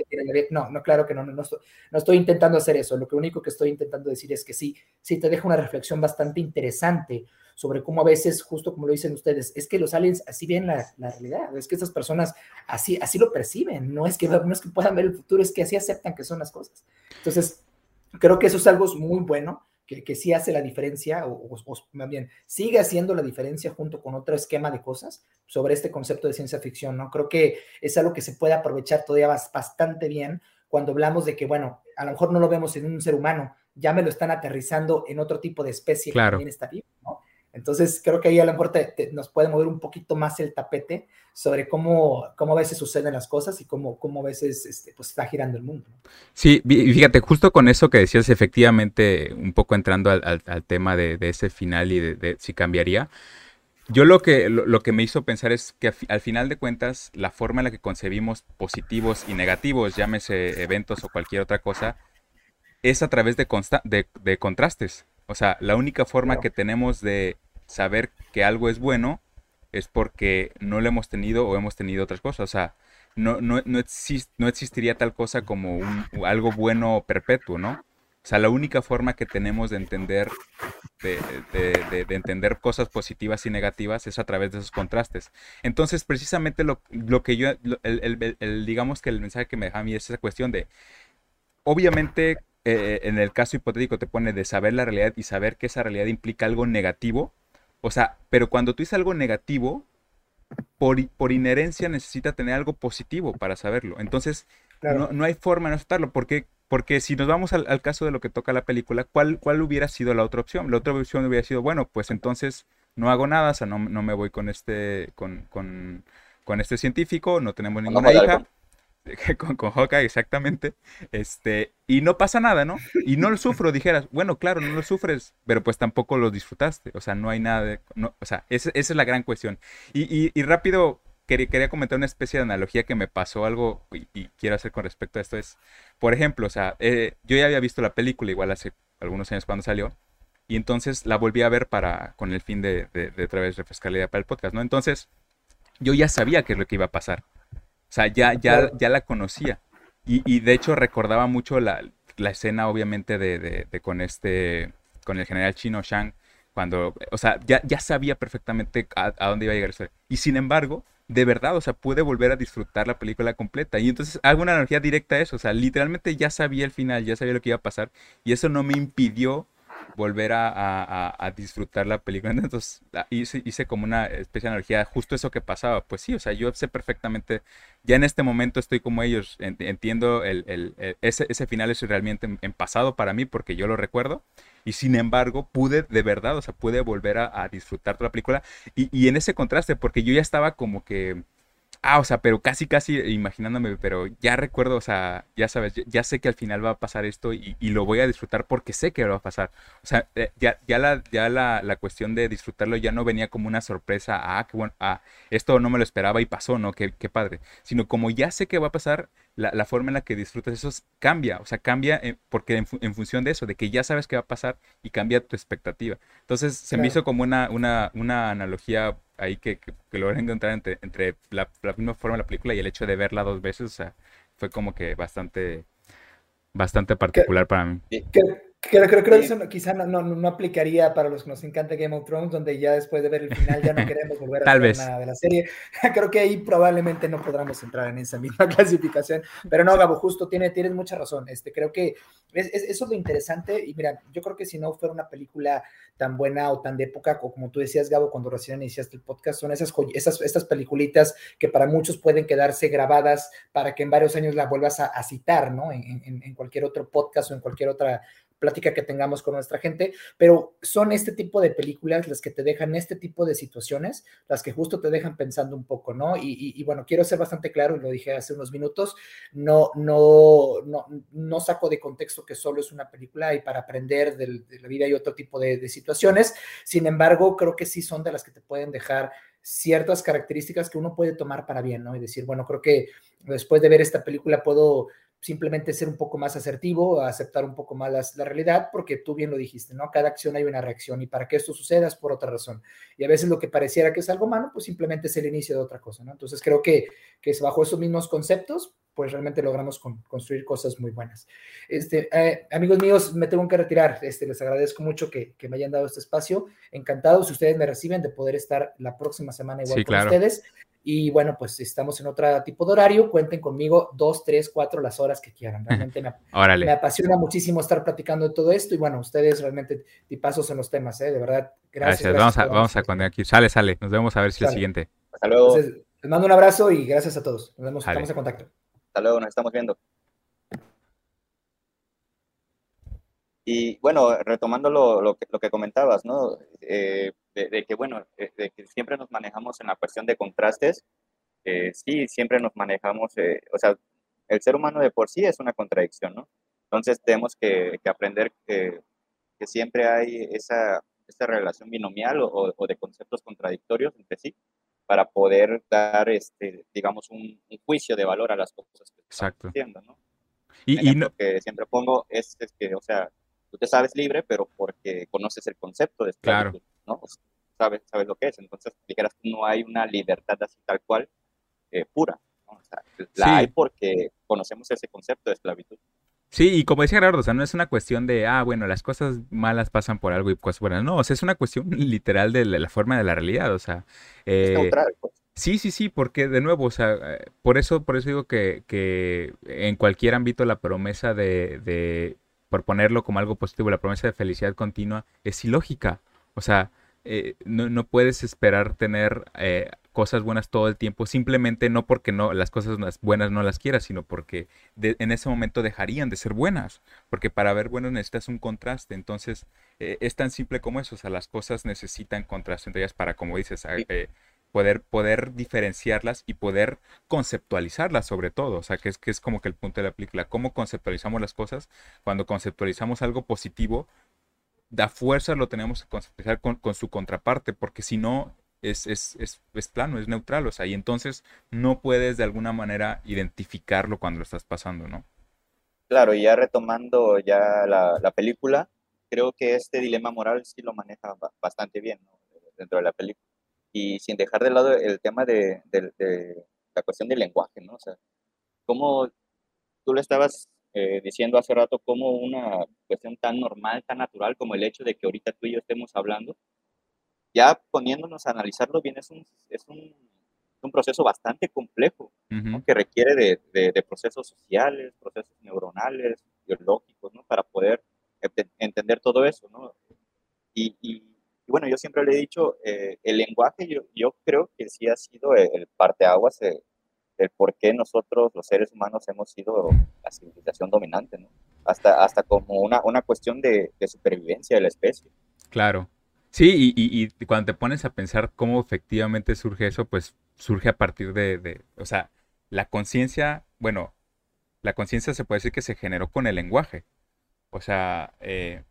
No, no, claro que no, no, estoy, intentando hacer eso. Lo único que estoy intentando decir es que sí, sí te deja una reflexión bastante interesante sobre cómo a veces, justo como lo dicen ustedes, es que los aliens así ven la, la realidad, es que estas personas así, así lo perciben, no es, que, no es que puedan ver el futuro, es que así aceptan que son las cosas. Entonces, creo que eso es algo muy bueno, que, que sí hace la diferencia, o, más bien, sigue haciendo la diferencia junto con otro esquema de cosas sobre este concepto de ciencia ficción, ¿no? Creo que es algo que se puede aprovechar todavía bastante bien cuando hablamos de que, bueno, a lo mejor no lo vemos en un ser humano, ya me lo están aterrizando en otro tipo de especie claro. que también está vivo, ¿no? Entonces, creo que ahí a lo mejor nos puede mover un poquito más el tapete sobre cómo, cómo a veces suceden las cosas y cómo, cómo a veces este, pues, está girando el mundo. Sí, fíjate, justo con eso que decías, efectivamente, un poco entrando al, tema de, ese final y de, si cambiaría, yo lo que, lo, que me hizo pensar es que al final de cuentas, la forma en la que concebimos positivos y negativos, llámese eventos o cualquier otra cosa, es a través de, de contrastes. O sea, la única forma que tenemos de saber que algo es bueno es porque no lo hemos tenido o hemos tenido otras cosas. O sea, no, no, no, no existiría tal cosa como un, algo bueno perpetuo, ¿no? O sea, la única forma que tenemos de entender, de, de, de, entender cosas positivas y negativas es a través de esos contrastes. Entonces, precisamente lo, lo que yo, el, el, digamos que el mensaje que me deja a mí es esa cuestión de, obviamente, eh, en el caso hipotético te pone de saber la realidad y saber que esa realidad implica algo negativo. O sea, pero cuando tú dices algo negativo, por, por inherencia necesita tener algo positivo para saberlo. Entonces, no, no, hay forma de no aceptarlo, porque porque si nos vamos al, caso de lo que toca la película, ¿cuál, ¿cuál hubiera sido la otra opción? La otra opción hubiera sido, bueno, pues entonces no hago nada, o sea, no, no me voy con este, con, con, con este científico, no tenemos ninguna hija. Con, con Hawkeye, exactamente. Este, y no pasa nada, ¿no? Y no lo sufro, dijeras, bueno, claro, no lo sufres, pero pues tampoco lo disfrutaste. O sea, no hay nada de. No, o sea, esa, esa es la gran cuestión. Y, y, y rápido, quería, comentar una especie de analogía que me pasó algo y, quiero hacer con respecto a esto. Es, por ejemplo, o sea, eh, yo ya había visto la película igual hace algunos años cuando salió. Y entonces la volví a ver para, con el fin de, de, otra vez refrescar la idea para el podcast, ¿no? Entonces, yo ya sabía qué es lo que iba a pasar. O sea, ya, ya, ya la conocía. Y, y de hecho recordaba mucho la, la escena, obviamente, de, de, con este, con el general chino Shang, cuando, o sea, ya, ya sabía perfectamente a, a dónde iba a llegar eso. Y sin embargo, de verdad, o sea, pude volver a disfrutar la película completa. Y entonces hago una analogía directa a eso, o sea, literalmente ya sabía el final, ya sabía lo que iba a pasar, y eso no me impidió volver a, disfrutar la película. Entonces ah, hice, hice, como una especie de analogía, justo eso que pasaba. Pues sí, o sea, yo sé perfectamente, ya en este momento estoy como ellos, entiendo el, ese, ese, final es realmente en, pasado para mí porque yo lo recuerdo. Y sin embargo, pude de verdad, o sea, pude volver a, disfrutar toda la película. Y, y en ese contraste, porque yo ya estaba como que Ah, o sea, pero casi, casi imaginándome, pero ya recuerdo, o sea, ya sabes, ya, sé que al final va a pasar esto y, lo voy a disfrutar porque sé que va a pasar. O sea, eh, ya, ya, la, ya la, la, cuestión de disfrutarlo ya no venía como una sorpresa, ah, qué bueno, ah, esto no me lo esperaba y pasó, ¿no? Qué, qué padre. Sino como ya sé que va a pasar, la, forma en la que disfrutas eso cambia, o sea, cambia porque en, función de eso, de que ya sabes qué va a pasar y cambia tu expectativa. Entonces, se me hizo como una, una, una analogía ahí que, que, que logré encontrar entre, entre la, misma forma de la película y el hecho de verla dos veces, o sea, fue como que bastante, bastante particular para mí. Creo, creo, creo que eso quizá no, no, no, aplicaría para los que nos encanta Game of Thrones, donde ya después de ver el final ya no queremos volver a ver nada de la serie. Creo que ahí probablemente no podamos entrar en esa misma clasificación. Pero no, Gabo, justo tiene, tienes mucha razón. Este, creo que es, eso es lo interesante. Y mira, yo creo que si no fuera una película tan buena o tan de época, o como tú decías, Gabo, cuando recién iniciaste el podcast, son esas, esas estas peliculitas que para muchos pueden quedarse grabadas para que en varios años la vuelvas a, a citar, ¿no? En, en, en cualquier otro podcast o en cualquier otra plática que tengamos con nuestra gente, pero son este tipo de películas las que te dejan este tipo de situaciones, las que justo te dejan pensando un poco, ¿no? Y, bueno, quiero ser bastante claro, y lo dije hace unos minutos, no, no, no, no saco de contexto que solo es una película y para aprender de, la vida hay otro tipo de, de situaciones, sin embargo, creo que sí son de las que te pueden dejar ciertas características que uno puede tomar para bien, ¿no? Y decir, bueno, creo que después de ver esta película puedo simplemente ser un poco más asertivo, aceptar un poco más la, realidad, porque tú bien lo dijiste, ¿no? Cada acción hay una reacción y para que esto suceda es por otra razón. Y a veces lo que pareciera que es algo malo, pues simplemente es el inicio de otra cosa, ¿no? Entonces creo que, que bajo esos mismos conceptos, pues realmente logramos construir cosas muy buenas. Este, eh, amigos míos, me tengo que retirar. Este, les agradezco mucho que, que, me hayan dado este espacio. Encantado si ustedes me reciben de poder estar la próxima semana igual con ustedes. Y bueno, pues estamos en otro tipo de horario, cuenten conmigo dos, tres, cuatro, las horas que quieran. Realmente me, me apasiona muchísimo estar platicando de todo esto y bueno, ustedes realmente pasos en los temas, ¿eh? de verdad. Gracias. vamos, a, vamos a cuando aquí. Sale, sale. Nos vemos a ver si el siguiente. Hasta luego. les mando un abrazo y gracias a todos. Nos vemos, estamos en contacto. Hasta luego, nos estamos viendo. Y bueno, retomando lo, lo, que, lo que, comentabas, ¿no? Eh, de, que, bueno, de, que siempre nos manejamos en la cuestión de contrastes. Eh, sí, siempre nos manejamos, eh, o sea, el ser humano de por sí es una contradicción, ¿no? Entonces tenemos que, que aprender que, que, siempre hay esa, esa relación binomial o, o, de conceptos contradictorios entre sí para poder dar, este, digamos, un, juicio de valor a las cosas que Exacto. estamos haciendo, ¿no? Y, y lo que siempre pongo es, es que, o sea, tú te sabes libre, pero porque conoces el concepto de esclavitud, ¿no? sabes, sabes lo que es. Entonces, dijeras, no hay una libertad así tal cual eh, pura. la hay porque conocemos ese concepto de esclavitud. Sí, y como decía Gerardo, o sea, no es una cuestión de, ah, bueno, las cosas malas pasan por algo y cosas buenas. No, o sea, es una cuestión literal de la, forma de la realidad, o sea. Eh, pues. Sí, sí, sí, porque de nuevo, o sea, eh, por eso, por eso digo que, que en cualquier ámbito la promesa de, de, por ponerlo como algo positivo, la promesa de felicidad continua es ilógica. O sea, eh, no, no, puedes esperar tener eh, cosas buenas todo el tiempo, simplemente no porque no las cosas buenas no las quieras, sino porque en ese momento dejarían de ser buenas, porque para ver buenas necesitas un contraste, entonces eh, es tan simple como eso, o sea, las cosas necesitan contraste entre ellas para, como dices, poder, poder diferenciarlas y poder conceptualizarlas sobre todo, o sea, que es, que es como que el punto de la película, cómo conceptualizamos las cosas, cuando conceptualizamos algo positivo, da fuerza lo tenemos que conceptualizar con, su contraparte, porque si no, es, es, es, plano, es neutral, o sea, y entonces no puedes de alguna manera identificarlo cuando lo estás pasando, ¿no? Claro, y ya retomando ya la, película, creo que este dilema moral sí lo maneja bastante bien dentro de la película. Y sin dejar de lado el tema de, de la cuestión del lenguaje, ¿no? O sea, cómo tú lo estabas eh, diciendo hace rato como una cuestión tan normal, tan natural como el hecho de que ahorita tú y yo estemos hablando, ya poniéndonos a analizarlo bien, es un, es un, un proceso bastante complejo, que requiere de, de, procesos sociales, procesos neuronales, biológicos, ¿no? para poder entender todo eso. ¿no? Y, y, bueno, yo siempre le he dicho, eh, el lenguaje yo, creo que sí ha sido el parteaguas eh, el por qué nosotros, los seres humanos, hemos sido la civilización dominante, ¿no? Hasta, hasta como una, una cuestión de, supervivencia de la especie. Claro. Sí, y, cuando te pones a pensar cómo efectivamente surge eso, pues surge a partir de, de o sea, la conciencia, bueno, la conciencia se puede decir que se generó con el lenguaje. O sea, eh,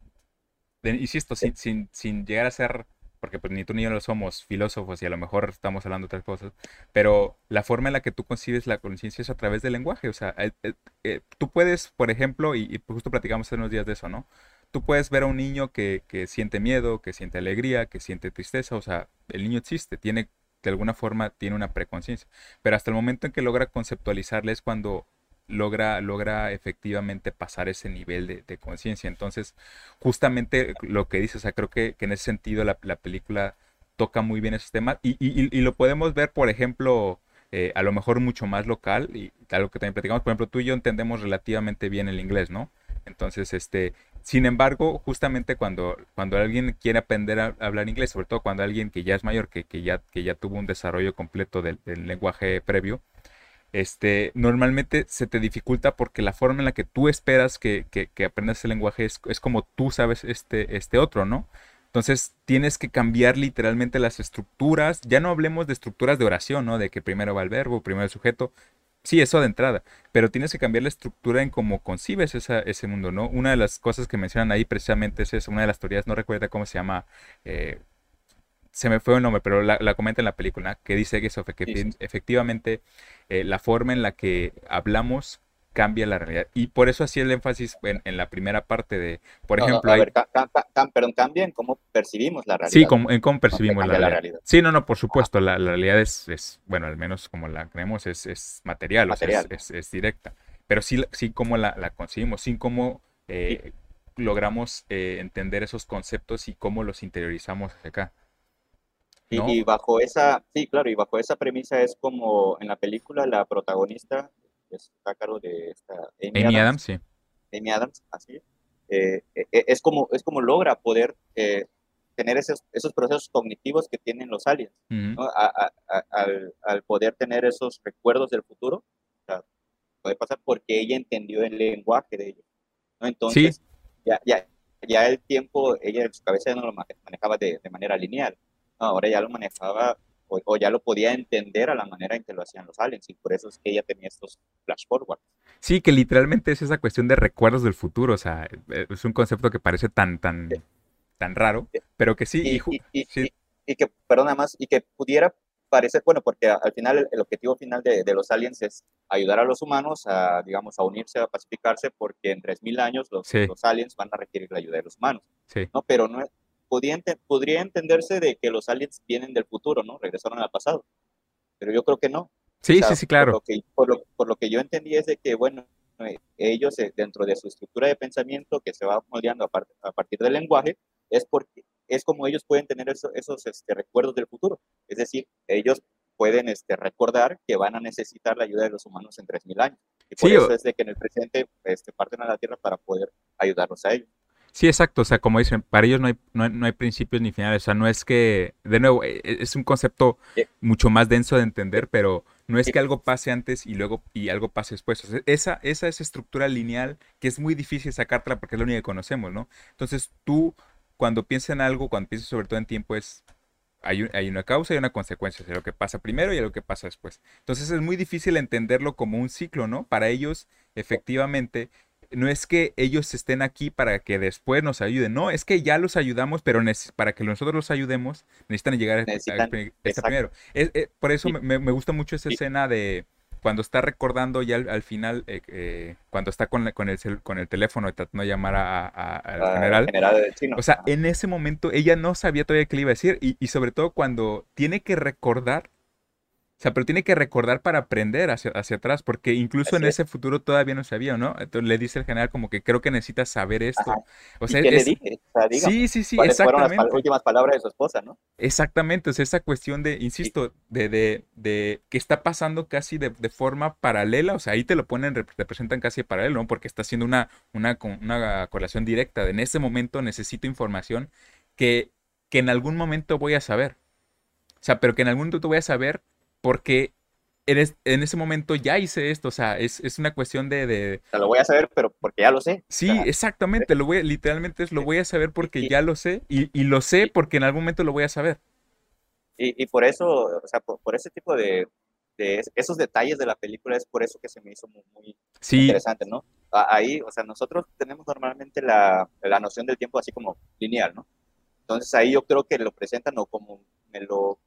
insisto, sin, sin, sin llegar a ser porque pues ni tú ni yo lo somos filósofos y a lo mejor estamos hablando de otras cosas, pero la forma en la que tú concibes la conciencia es a través del lenguaje, o sea, eh, eh, eh, tú puedes, por ejemplo, y, justo platicamos hace unos días de eso, ¿no? Tú puedes ver a un niño que, que siente miedo, que siente alegría, que siente tristeza, o sea, el niño existe, tiene, de alguna forma, tiene una preconciencia, pero hasta el momento en que logra conceptualizarle es cuando logra, logra efectivamente pasar ese nivel de, conciencia. Entonces, justamente lo que dices, creo que, en ese sentido la, película toca muy bien esos temas y, y, lo podemos ver, por ejemplo, eh, a lo mejor mucho más local y algo que también platicamos, por ejemplo, tú y yo entendemos relativamente bien el inglés, ¿no? Entonces, este, sin embargo, justamente cuando, cuando alguien quiere aprender a hablar inglés, sobre todo cuando alguien que ya es mayor, que ya, que ya tuvo un desarrollo completo del lenguaje previo, este, normalmente se te dificulta porque la forma en la que tú esperas que, que, aprendas el lenguaje es, como tú sabes este, este otro, ¿no? Entonces tienes que cambiar literalmente las estructuras. Ya no hablemos de estructuras de oración, ¿no? De que primero va el verbo, primero el sujeto. Sí, eso de entrada. Pero tienes que cambiar la estructura en cómo concibes ese mundo, ¿no? Una de las cosas que mencionan ahí precisamente es una de las teorías, no recuerdo cómo se llama, eh, se me fue el nombre, pero la, comenta en la película, que dice que, eso, que efectivamente eh, la forma en la que hablamos cambia la realidad. Y por eso hacía el énfasis en, la primera parte de, por ejemplo... a ver, pero cambia en cómo percibimos la realidad. Sí, en cómo percibimos la, realidad. Sí, no, no, por supuesto, la, realidad es, bueno, al menos como la creemos, es, material, O sea, es, directa. Pero sí, sí cómo la, concibimos, sí cómo eh, logramos eh, entender esos conceptos y cómo los interiorizamos hacia acá. Y, bajo esa, sí, claro, y bajo esa premisa es como en la película la protagonista está a cargo de esta Amy, Adams, sí. Amy Adams, así. Eh, eh, eh, es, como, es como logra poder tener esos, esos procesos cognitivos que tienen los aliens, ¿no? al, al, poder tener esos recuerdos del futuro, o sea, puede pasar porque ella entendió el lenguaje de ellos, ¿no? Entonces, ya, ya, ya el tiempo, ella en su cabeza no lo manejaba de, de manera lineal, ahora ya lo manejaba o, ya lo podía entender a la manera en que lo hacían los aliens y por eso es que ella tenía estos flash forwards. Sí, que literalmente es esa cuestión de recuerdos del futuro, o sea, eh, es un concepto que parece tan, tan, tan raro, pero que sí. Y, y, que, perdón, más, y que pudiera parecer, bueno, porque al final el, objetivo final de, los aliens es ayudar a los humanos a, digamos, a unirse, a pacificarse, porque en 3.000 años los, los, aliens van a requerir la ayuda de los humanos. Sí. ¿no? Pero no podría, podría entenderse de que los aliens vienen del futuro, ¿no? Regresaron al pasado. Pero yo creo que no. Sí, sí, sí, claro. Por lo, que, por, lo, por lo, que, yo entendí es de que, bueno, eh, ellos eh, dentro de su estructura de pensamiento que se va moldeando a, a partir del lenguaje, es porque es como ellos pueden tener esos este, recuerdos del futuro. Es decir, ellos pueden este, recordar que van a necesitar la ayuda de los humanos en 3.000 años. Y por eso es de que en el presente este, parten a la Tierra para poder ayudarlos a ellos. Sí, exacto. O sea, como dicen, para ellos no hay, no, hay principios ni finales. O sea, no es que, de nuevo, e, e, es un concepto mucho más denso de entender, pero no es que algo pase antes y luego y algo pase después. esa, esa es estructura lineal que es muy difícil sacártela porque es la única que conocemos, ¿no? Entonces tú cuando piensas en algo, cuando piensas sobre todo en tiempo, es hay, hay, una causa y una consecuencia, de lo que pasa primero y lo que pasa después. Entonces es muy difícil entenderlo como un ciclo, ¿no? Para ellos, efectivamente, no es que ellos estén aquí para que después nos ayuden, no, es que ya los ayudamos, pero para que nosotros los ayudemos, necesitan llegar a, este primero. Eh, por eso me, me, gusta mucho esa escena de cuando está recordando ya al, final, eh, eh, cuando está con, con, el, con el teléfono tratando de llamar a, al general, general chino. o sea, en ese momento ella no sabía todavía qué le iba a decir y, y sobre todo cuando tiene que recordar sea, pero tiene que recordar para aprender hacia, hacia atrás, porque incluso en ese futuro todavía no sabía, ¿no? Entonces le dice el general como que creo que necesitas saber esto. O sea, ¿Qué le dije? sí, sí, sí, exactamente. Fueron las últimas palabras de su esposa, ¿no? Exactamente, o sea, esa cuestión de, insisto, de, de, de, que está pasando casi de, de, forma paralela, o sea, ahí te lo ponen, representan casi paralelo, ¿no? Porque está haciendo una, una, una correlación directa. De en ese momento necesito información que, que en algún momento voy a saber. O sea, pero que en algún momento voy a saber porque en, ese momento ya hice esto, o sea, es, una cuestión de, de... lo voy a saber, pero porque ya lo sé. Sí, exactamente, lo voy, literalmente es lo voy a saber porque ya lo sé y, lo sé porque en algún momento lo voy a saber. Y, por eso, o sea, por, ese tipo de, esos detalles de la película es por eso que se me hizo muy, interesante, ¿no? Ahí, o sea, nosotros tenemos normalmente la, noción del tiempo así como lineal, ¿no? Entonces ahí yo creo que lo presentan o como me lo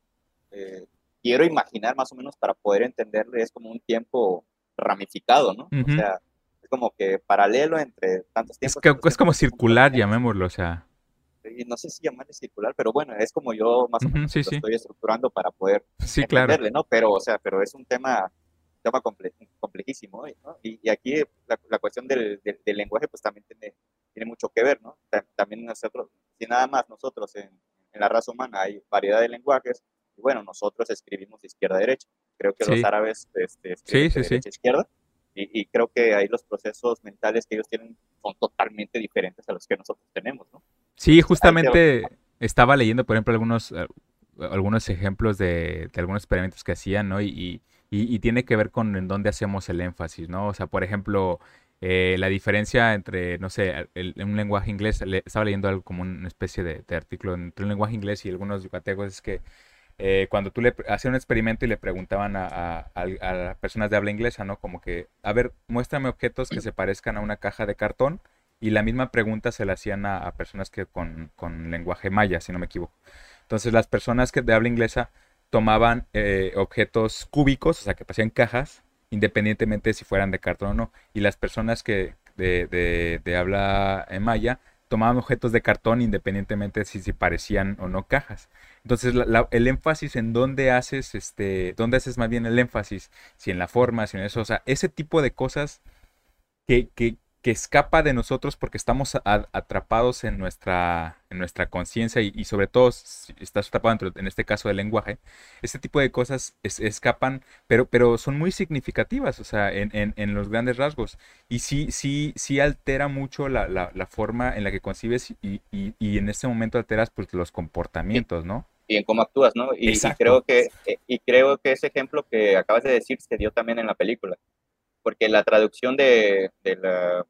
eh, quiero imaginar más o menos para poder entenderle, es como un tiempo ramificado, ¿no? O sea, es como que paralelo entre tantos tiempos. Es, que, es como circular, llamémoslo, o sea. No sé si llamarle circular, pero bueno, es como yo más o menos lo estoy estructurando para poder sí, entenderle, claro. ¿no? Pero, o sea, pero es un tema, tema complejísimo, ¿no? Y, aquí la, cuestión del, del, lenguaje, pues también tiene, tiene mucho que ver, ¿no? También nosotros, si nada más nosotros en, en la raza humana hay variedad de lenguajes, y bueno, nosotros escribimos de izquierda a derecha. Creo que los árabes este, escriben de izquierda. Y, creo que ahí los procesos mentales que ellos tienen son totalmente diferentes a los que nosotros tenemos, ¿no? Sí, justamente estaba leyendo, por ejemplo, algunos, eh, algunos ejemplos de, algunos experimentos que hacían, ¿no? Y, y, tiene que ver con en dónde hacemos el énfasis, ¿no? O sea, por ejemplo, eh, la diferencia entre, no sé, en un lenguaje inglés, estaba leyendo algo como una especie de, de, artículo entre un lenguaje inglés y algunos yucatecos, es que eh, cuando tú le hacías un experimento y le preguntaban a, las personas de habla inglesa, ¿no? Como que, a ver, muéstrame objetos que se parezcan a una caja de cartón. Y la misma pregunta se la hacían a, personas que con, lenguaje maya, si no me equivoco. Entonces las personas que de habla inglesa tomaban eh, objetos cúbicos, o sea, que parecían cajas, independientemente si fueran de cartón o no. Y las personas que de, de, de habla maya tomaban objetos de cartón independientemente si, si parecían o no cajas. Entonces, el énfasis en dónde haces, este, dónde haces más bien el énfasis, si en la forma, si en eso, o sea, ese tipo de cosas que, que, que escapa de nosotros porque estamos atrapados en nuestra, en nuestra conciencia y, sobre todo si estás atrapado en este caso del lenguaje, este tipo de cosas escapan, pero, pero son muy significativas, o sea, en, en, los grandes rasgos. Y sí, sí, sí altera mucho la, la, forma en la que concibes y, y, y, en este momento alteras pues, los comportamientos, ¿no? Y en cómo actúas, ¿no? Y, creo que, eh, y creo que ese ejemplo que acabas de decir se dio también en la película, porque la traducción de, de, la,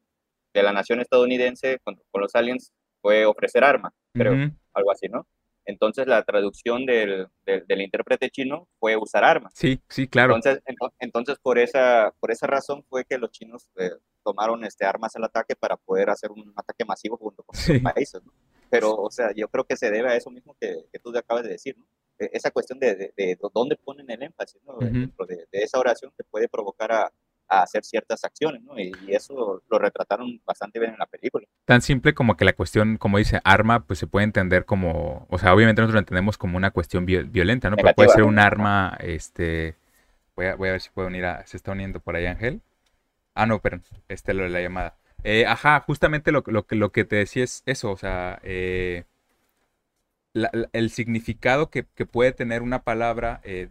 de la, nación estadounidense con, los aliens fue ofrecer arma, creo, algo así, ¿no? Entonces la traducción del, del, intérprete chino fue usar armas. Sí, sí, claro. Entonces, entonces por, esa, por esa razón fue que los chinos eh, tomaron este, armas al ataque para poder hacer un ataque masivo junto con los países, ¿no? Pero, o sea, yo creo que se debe a eso mismo que, que tú acabas de decir, ¿no? e, esa cuestión de, de, dónde ponen el énfasis, ¿no? Dentro de, esa oración que puede provocar a, a hacer ciertas acciones, ¿no? Y, eso lo retrataron bastante bien en la película. Tan simple como que la cuestión, como dice, arma, pues se puede entender como, o sea, obviamente nosotros lo entendemos como una cuestión violenta, ¿no? Pero puede ser un arma, este, voy a, voy a ver si puedo unir a, se está uniendo por ahí Ángel. Ah, no, pero este lo de la llamada. Eh, ajá, justamente lo, lo, lo, que te decía es eso, o sea, eh, el significado que, que, puede tener una palabra eh,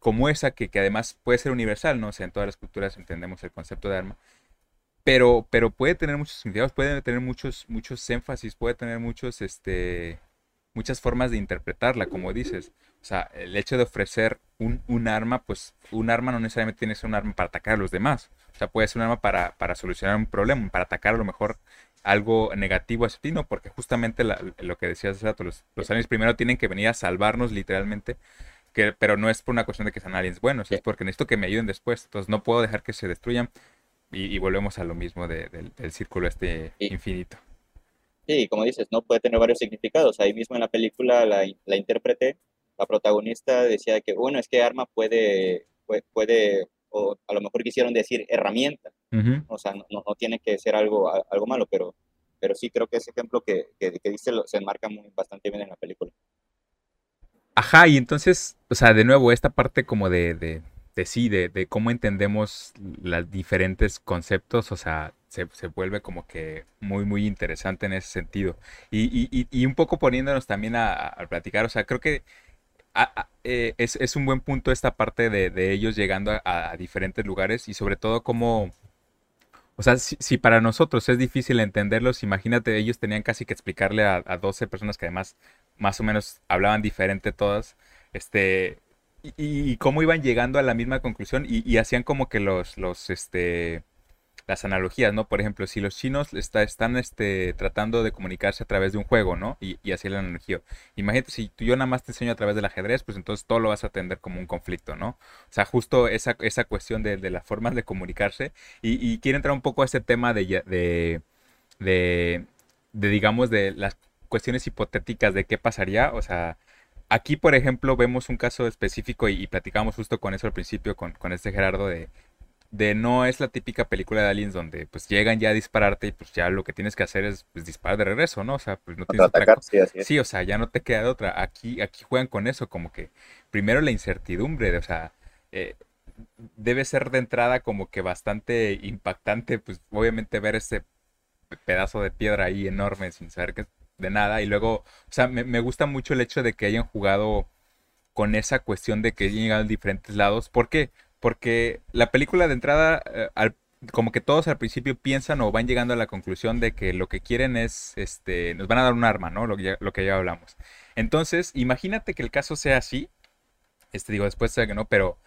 como esa, que, que, además puede ser universal, ¿no? Sea, en todas las culturas entendemos el concepto de arma, pero, pero puede tener muchos significados, puede tener muchos, muchos énfasis, puede tener muchos, este, muchas formas de interpretarla, como dices. O sea, el hecho de ofrecer un, un arma, pues un arma no necesariamente tiene que ser un arma para atacar a los demás. O sea, puede ser un arma para, para solucionar un problema, para atacar a lo mejor algo negativo a ti, ¿no? Porque justamente lo que decías hace rato, los, los aliens primero tienen que venir a salvarnos literalmente pero no es por una cuestión de que sean aliens buenos, es porque necesito que me ayuden después. Entonces no puedo dejar que se destruyan. Y, volvemos a lo mismo del círculo este infinito. Sí, como dices, no puede tener varios significados. Ahí mismo en la película la, la intérprete, la protagonista decía que, bueno, es que arma puede, puede, o a lo mejor quisieron decir herramienta. O sea, no, no, tiene que ser algo, algo malo, pero, pero sí creo que ese ejemplo que, que, que dice se enmarca muy, bastante bien en la película. Ajá, y entonces, o sea, de nuevo, esta parte como de, de, de sí, de, de, cómo entendemos los diferentes conceptos, o sea, se, vuelve como que muy, muy interesante en ese sentido. Y, y, un poco poniéndonos también a, platicar, o sea, creo que eh, es, un buen punto esta parte de, ellos llegando a, diferentes lugares y sobre todo cómo... O sea, si, para nosotros es difícil entenderlos, imagínate, ellos tenían casi que explicarle a, a 12 personas que además más o menos hablaban diferente todas, este, y, cómo iban llegando a la misma conclusión y, hacían como que los, los, este, las analogías, ¿no? Por ejemplo, si los chinos está, están este, tratando de comunicarse a través de un juego, ¿no? Y, y así la analogía. Imagínate, si yo nada más te enseño a través del ajedrez, pues entonces todo lo vas a atender como un conflicto, ¿no? O sea, justo esa, esa cuestión de, de las formas de comunicarse. Y, y quiero entrar un poco a ese tema de, de, de, de digamos, de las cuestiones hipotéticas de qué pasaría, o sea, aquí por ejemplo vemos un caso específico y, platicamos justo con eso al principio con, con este Gerardo de, de no es la típica película de aliens donde pues llegan ya a dispararte y pues ya lo que tienes que hacer es pues, disparar de regreso, ¿no? O sea, pues no tienes otra sí, o sea, ya no te queda de otra. Aquí, aquí juegan con eso, como que primero la incertidumbre, de, o sea, eh, debe ser de entrada como que bastante impactante, pues obviamente ver ese pedazo de piedra ahí enorme sin saber qué, de nada. Y luego, o sea, me, gusta mucho el hecho de que hayan jugado con esa cuestión de que hayan llegado a diferentes lados. ¿Por qué? Porque la película de entrada, eh, como que todos al principio piensan o van llegando a la conclusión de que lo que quieren es, este, nos van a dar un arma, ¿no? Lo que ya, lo que ya hablamos. Entonces, imagínate que el caso sea así. Este, digo, después que no, pero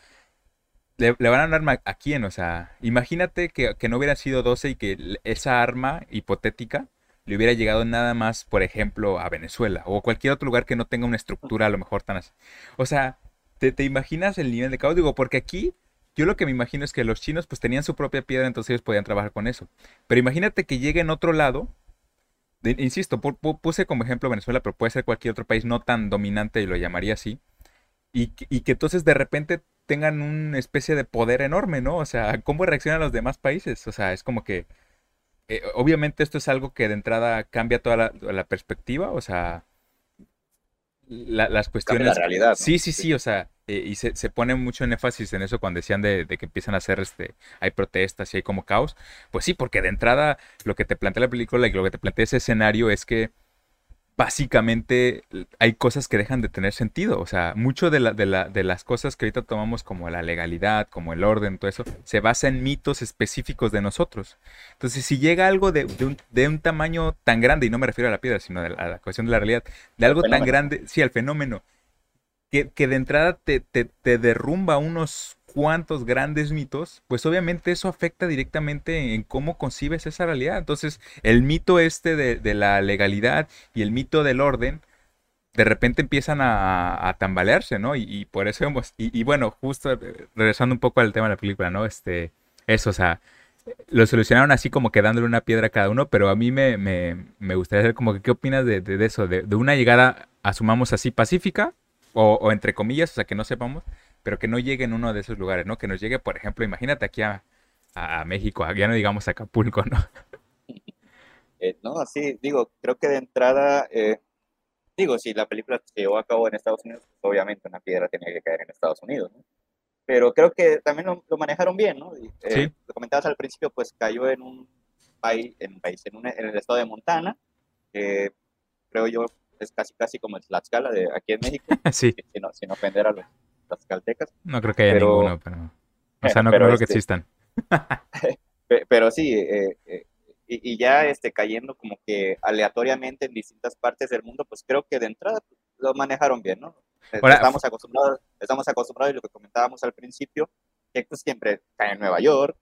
le, van a dar un arma a quién, o sea, imagínate que, que no hubiera sido 12 y que esa arma hipotética le hubiera llegado nada más, por ejemplo, a Venezuela o cualquier otro lugar que no tenga una estructura a lo mejor tan así. O sea, ¿te, imaginas el nivel de caos? Digo, porque aquí yo lo que me imagino es que los chinos pues tenían su propia piedra, entonces ellos podían trabajar con eso. Pero imagínate que llegue en otro lado, insisto, puse como ejemplo Venezuela, pero puede ser cualquier otro país no tan dominante y lo llamaría así, y, y que entonces de repente tengan una especie de poder enorme, ¿no? O sea, ¿cómo reaccionan los demás países? O sea, es como que eh, obviamente esto es algo que de entrada cambia toda la, perspectiva, o sea, las cuestiones... la realidad. Sí, sí, sí, o sea, eh, y se, pone mucho en énfasis en eso cuando decían de, que empiezan a hacer, este, hay protestas y hay como caos. Pues sí, porque de entrada lo que te plantea la película y lo que te plantea ese escenario es que básicamente hay cosas que dejan de tener sentido. O sea, mucho de, la, de, la, de, las cosas que ahorita tomamos como la legalidad, como el orden, todo eso, se basa en mitos específicos de nosotros. Entonces, si llega algo de, un, de un, tamaño tan grande, y no me refiero a la piedra, sino a la, cuestión de la realidad, de algo tan grande, sí, al fenómeno, que, de entrada te, te, te derrumba unos cuantos grandes mitos, pues obviamente eso afecta directamente en cómo concibes esa realidad. Entonces, el mito este de, la legalidad y el mito del orden, de repente empiezan a, tambalearse, ¿no? Y, por eso hemos, y, bueno, justo eh, regresando un poco al tema de la película, ¿no? Este, eso, o sea, lo solucionaron así como que dándole una piedra a cada uno, pero a mí me, me, gustaría saber como que qué opinas de, de eso, de, de, una llegada, asumamos así, pacífica, o, entre comillas, o sea, que no sepamos, pero que no llegue en uno de esos lugares, ¿no? Que nos llegue, por ejemplo, imagínate aquí a, a México, ya no digamos a Acapulco, ¿no? Eh, no, así, digo, creo que de entrada, eh, digo, si la película se llevó a cabo en Estados Unidos, pues obviamente una piedra tenía que caer en Estados Unidos, ¿no? Pero creo que también lo, manejaron bien, ¿no? Eh, Lo comentabas al principio, pues cayó en un país, en, país, en, en el estado de Montana, creo yo es casi casi como el Tlaxcala de aquí en México, sí. sin, sin ofender a los tlaxcaltecas. No creo que haya ninguno, pero... O sea, no creo que este existan. pero sí, eh, eh, y, ya este, cayendo como que aleatoriamente en distintas partes del mundo, pues creo que de entrada lo manejaron bien, ¿no? estamos acostumbrados, estamos acostumbrados y lo que comentábamos al principio, que esto siempre cae en Nueva York,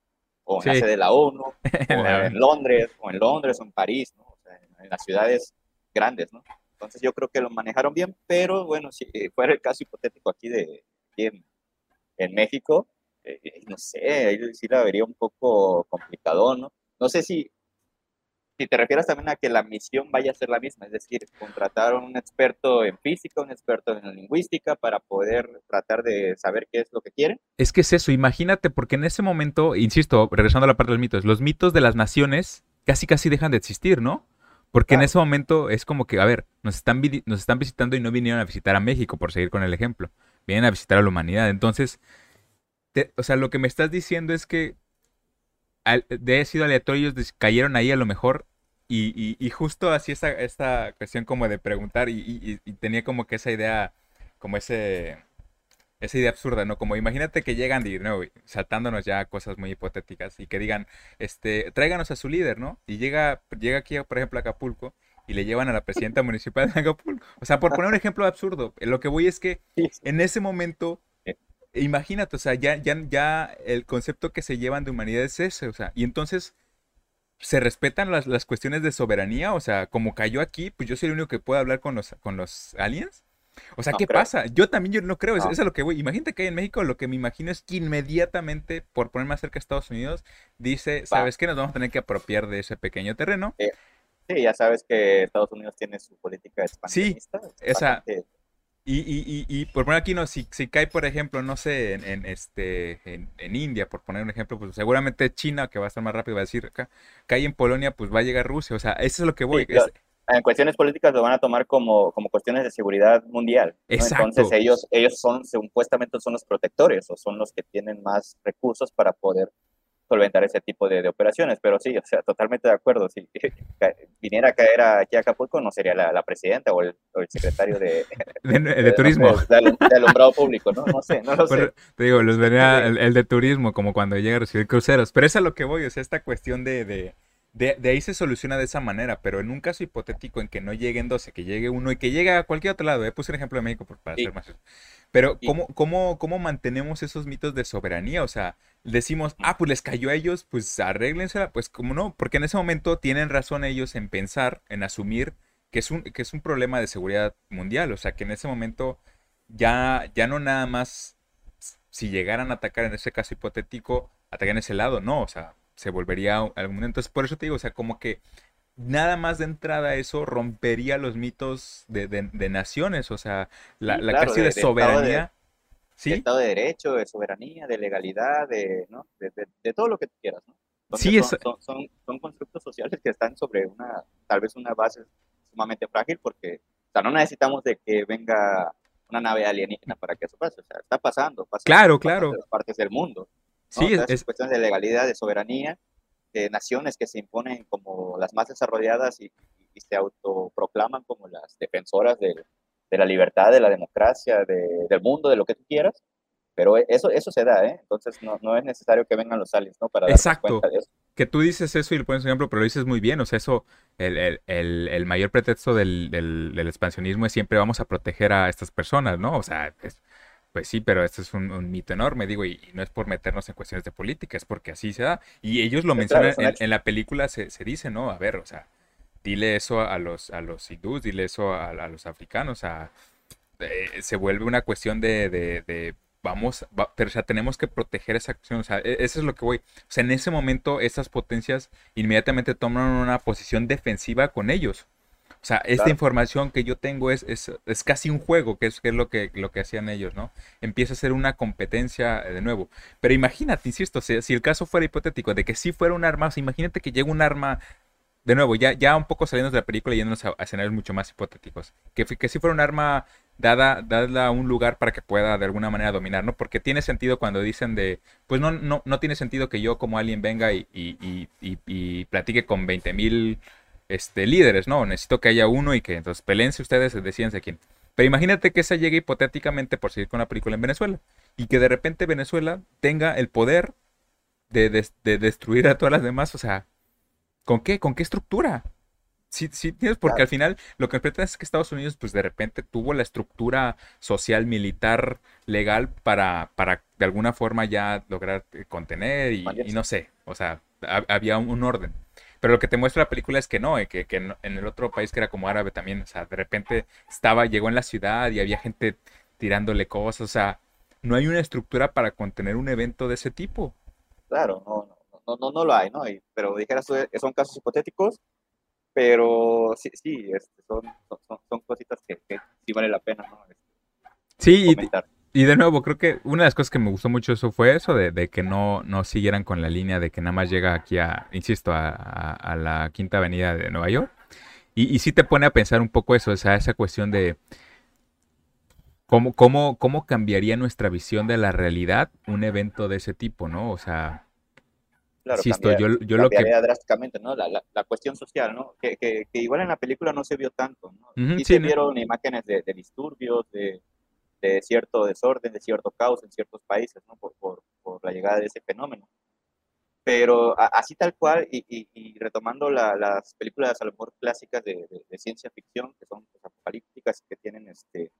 o en la sede de la ONU, o en Londres, o en Londres, o en París, ¿no? O sea, en, las ciudades grandes, ¿no? Entonces yo creo que lo manejaron bien, pero bueno, si fuera el caso hipotético aquí de en, en México, eh, no sé, ahí sí la vería un poco complicado, ¿no? No sé si si te refieres también a que la misión vaya a ser la misma, es decir, contratar a un experto en física, un experto en lingüística para poder tratar de saber qué es lo que quieren. Es que es eso, imagínate, porque en ese momento, insisto, regresando a la parte de los mitos, los mitos de las naciones casi casi dejan de existir, ¿no? Porque en ese momento es como que, a ver, nos están, nos están visitando y no vinieron a visitar a México, por seguir con el ejemplo. Vienen a visitar a la humanidad. Entonces, o sea, lo que me estás diciendo es que de sido aleatorios cayeron ahí a lo mejor y, justo así esta, esta cuestión como de preguntar y, tenía como que esa idea, como ese, esa idea absurda, ¿no? Como imagínate que llegan y, no, saltándonos ya cosas muy hipotéticas y que digan, este, tráiganos a su líder, ¿no? Y llega, llega aquí, por ejemplo, a Acapulco y le llevan a la presidenta municipal de Acapulco. O sea, por poner un ejemplo absurdo, lo que voy es que en ese momento imagínate, o sea, ya, ya, ya el concepto que se llevan de humanidad es ese, o sea, y entonces se respetan las, las, cuestiones de soberanía, o sea, como cayó aquí, pues yo soy el único que puede hablar con los, con los aliens. O sea, ¿qué pasa? Yo también yo no creo, Eso, es lo que voy. Imagínate que hay en México, lo que me imagino es que inmediatamente, por poner más cerca a Estados Unidos, dice, ¿sabes qué? Nos vamos a tener que apropiar de ese pequeño terreno. Sí, ya sabes que Estados Unidos tiene su política expansionista. Sí, esa... Y, y, y, por poner aquí, no, si, si cae, por ejemplo, no sé, en, este, en, India, por poner un ejemplo, pues seguramente China, que va a estar más rápido, va a decir acá, cae en Polonia, pues va a llegar Rusia. O sea, eso es lo que voy. En cuestiones políticas lo van a tomar como, como cuestiones de seguridad mundial. Entonces ellos, ellos son, supuestamente son los protectores o son los que tienen más recursos para poder solventar ese tipo de, operaciones. Pero sí, o sea, totalmente de acuerdo. Si viniera a caer aquí a Acapulco, no sería la, presidenta o el, secretario de, de, turismo. De, alumbrado público, ¿no? No sé, no lo sé. Te digo, los venía el, de turismo, como cuando llega a recibir cruceros. Pero es a lo que voy, o sea, esta cuestión de, de, ahí se soluciona de esa manera, pero en un caso hipotético en que no lleguen 12, que llegue uno y que llegue a cualquier otro lado, eh, puse un ejemplo de México para ser más. Pero, ¿cómo, cómo, ¿cómo mantenemos esos mitos de soberanía? O sea, decimos, ah, pues les cayó a ellos, pues arréglensela, pues como no, porque en ese momento tienen razón ellos en pensar, en asumir que es un, que es un problema de seguridad mundial, o sea, que en ese momento ya, ya no nada más, si llegaran a atacar en ese caso hipotético, atacar en ese lado, no, o sea, se volvería algún. Entonces, por eso te digo, o sea, como que nada más de entrada eso rompería los mitos de, de, naciones, o sea, la, la casi de, soberanía. De Estado de Derecho, de soberanía, de legalidad, de, ¿no? de, todo lo que tú quieras. ¿no? sí, son, son, son, constructos sociales que están sobre una, tal vez una base sumamente frágil, porque o sea, no necesitamos de que venga una nave alienígena para que eso pase. O sea, está pasando, pasa claro, en claro. partes del mundo. Sí, es, cuestiones de legalidad, de soberanía, de naciones que se imponen como las más desarrolladas y, y se autoproclaman como las defensoras de, de la libertad, de la democracia, del mundo, de lo que tú quieras. Pero eso, eso se da, ¿eh? Entonces no, no es necesario que vengan los aliens, ¿no? Para Exacto. Cuenta de eso. Que tú dices eso y le pones un ejemplo, pero lo dices muy bien. O sea, eso, el, el, el, el mayor pretexto del, del, del, expansionismo es siempre vamos a proteger a estas personas, ¿no? O sea, pues sí, pero esto es un, mito enorme, digo, y, no es por meternos en cuestiones de política, es porque así se da. Y ellos lo mencionan en, la película, se, se dice, ¿no? A ver, o sea, dile eso a los, a los hindús, dile eso a, los africanos, a, eh, se vuelve una cuestión de, de, vamos, pero o sea, tenemos que proteger esa acción, o sea, e, eso es lo que voy. O sea, en ese momento esas potencias inmediatamente toman una posición defensiva con ellos. O sea, esta información que yo tengo es, es, es, casi un juego, que es, que es lo, que, lo que hacían ellos, ¿no? Empieza a ser una competencia eh, de nuevo. Pero imagínate, insisto, si, si el caso fuera hipotético de que sí fuera un arma, o sea, imagínate que llega un arma de nuevo, ya, ya un poco saliendo de la película y yéndonos a, escenarios mucho más hipotéticos. Que, que si fuera un arma dada, dada un lugar para que pueda de alguna manera dominar, ¿no? Porque tiene sentido cuando dicen de, pues no, no, no tiene sentido que yo como alguien venga y, y, y, platique con 20 mil este, líderes, ¿no? Necesito que haya uno y que entonces pelense ustedes, decídense quién. Pero imagínate que esa llegue hipotéticamente, por seguir con la película, en Venezuela. Y que de repente Venezuela tenga el poder de, de destruir a todas las demás, o sea, ¿Con qué? ¿Con qué estructura? Sí, sí, tienes, porque al final lo que me es que Estados Unidos, pues de repente tuvo la estructura social, militar, legal para, para de alguna forma ya lograr eh, contener y, no sé, o sea, había un, orden. Pero lo que te muestra la película es que no, eh, que, que en, el otro país que era como árabe también, o sea, de repente estaba, llegó en la ciudad y había gente tirándole cosas, o sea, no hay una estructura para contener un evento de ese tipo. Claro, no, no no, no, no lo hay, ¿no? pero dijeras, son casos hipotéticos, pero sí, sí este, son, son, son, cositas que, sí vale la pena, ¿no? Este, sí, y, de nuevo, creo que una de las cosas que me gustó mucho eso fue eso, de, que no, no siguieran con la línea de que nada más llega aquí a, insisto, a, a, la Quinta Avenida de Nueva York. Y, y sí te pone a pensar un poco eso, o sea, esa cuestión de... ¿Cómo, cómo, ¿Cómo cambiaría nuestra visión de la realidad un evento de ese tipo, no? O sea, Claro, yo, yo lo que... drásticamente, ¿no? La, la, cuestión social, ¿no? Que, que, igual en la película no se vio tanto, ¿no? sí, se vieron imágenes de, disturbios, de, de, cierto desorden, de cierto caos en ciertos países, ¿no? Por, por, por la llegada de ese fenómeno. Pero así tal cual, y, y, retomando las películas a lo mejor clásicas de, de, ciencia ficción, que son pues, apocalípticas y que tienen este,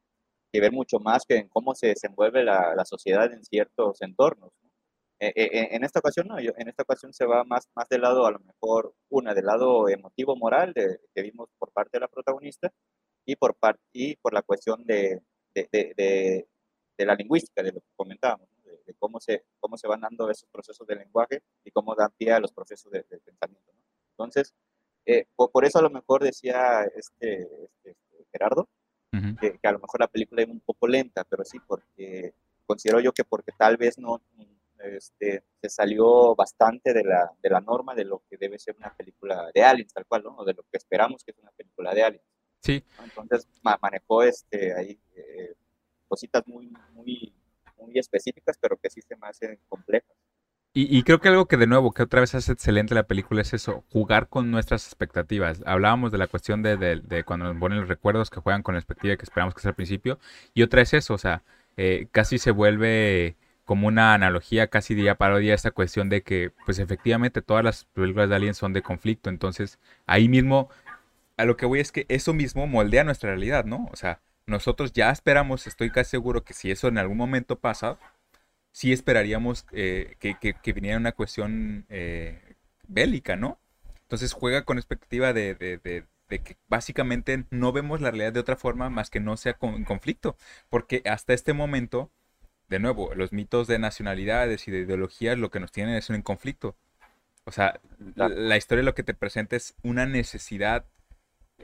que ver mucho más que en cómo se desenvuelve la, la sociedad en ciertos entornos, ¿no? Eh, eh, en esta ocasión no, en esta ocasión se va más, más del lado, a lo mejor, una del lado emotivo moral de, que vimos por parte de la protagonista y por, y por la cuestión de, de, de, de la lingüística, de lo que comentábamos, de, cómo, se, cómo se van dando esos procesos de lenguaje y cómo dan pie a los procesos de, pensamiento. Entonces, eh, por, eso a lo mejor decía este, este, este Gerardo, que, que, a lo mejor la película es un poco lenta, pero sí, porque considero yo que porque tal vez no este, se salió bastante de la, de la norma de lo que debe ser una película de aliens, tal cual, ¿no? O de lo que esperamos que es una película de aliens. Sí. Entonces manejó este, ahí eh, cositas muy, muy, muy específicas, pero que sí se me hacen complejas. Y, y, creo que algo que de nuevo, que otra vez hace excelente la película es eso, jugar con nuestras expectativas. Hablábamos de la cuestión de, de, de cuando nos ponen los recuerdos que juegan con la expectativa que esperamos que sea al principio. Y otra es eso, o sea, eh, casi se vuelve como una analogía, casi diría parodia, esta cuestión de que, pues efectivamente, todas las películas de Alien son de conflicto. Entonces, ahí mismo, a lo que voy es que eso mismo moldea nuestra realidad, ¿no? O sea, nosotros ya esperamos, estoy casi seguro que si eso en algún momento pasa, sí esperaríamos eh, que, que, viniera una cuestión eh, bélica, ¿no? Entonces juega con expectativa de, de, de, que básicamente no vemos la realidad de otra forma más que no sea con conflicto, porque hasta este momento de nuevo, los mitos de nacionalidades y de ideologías lo que nos tienen es un conflicto. O sea, la, historia lo que te presenta es una necesidad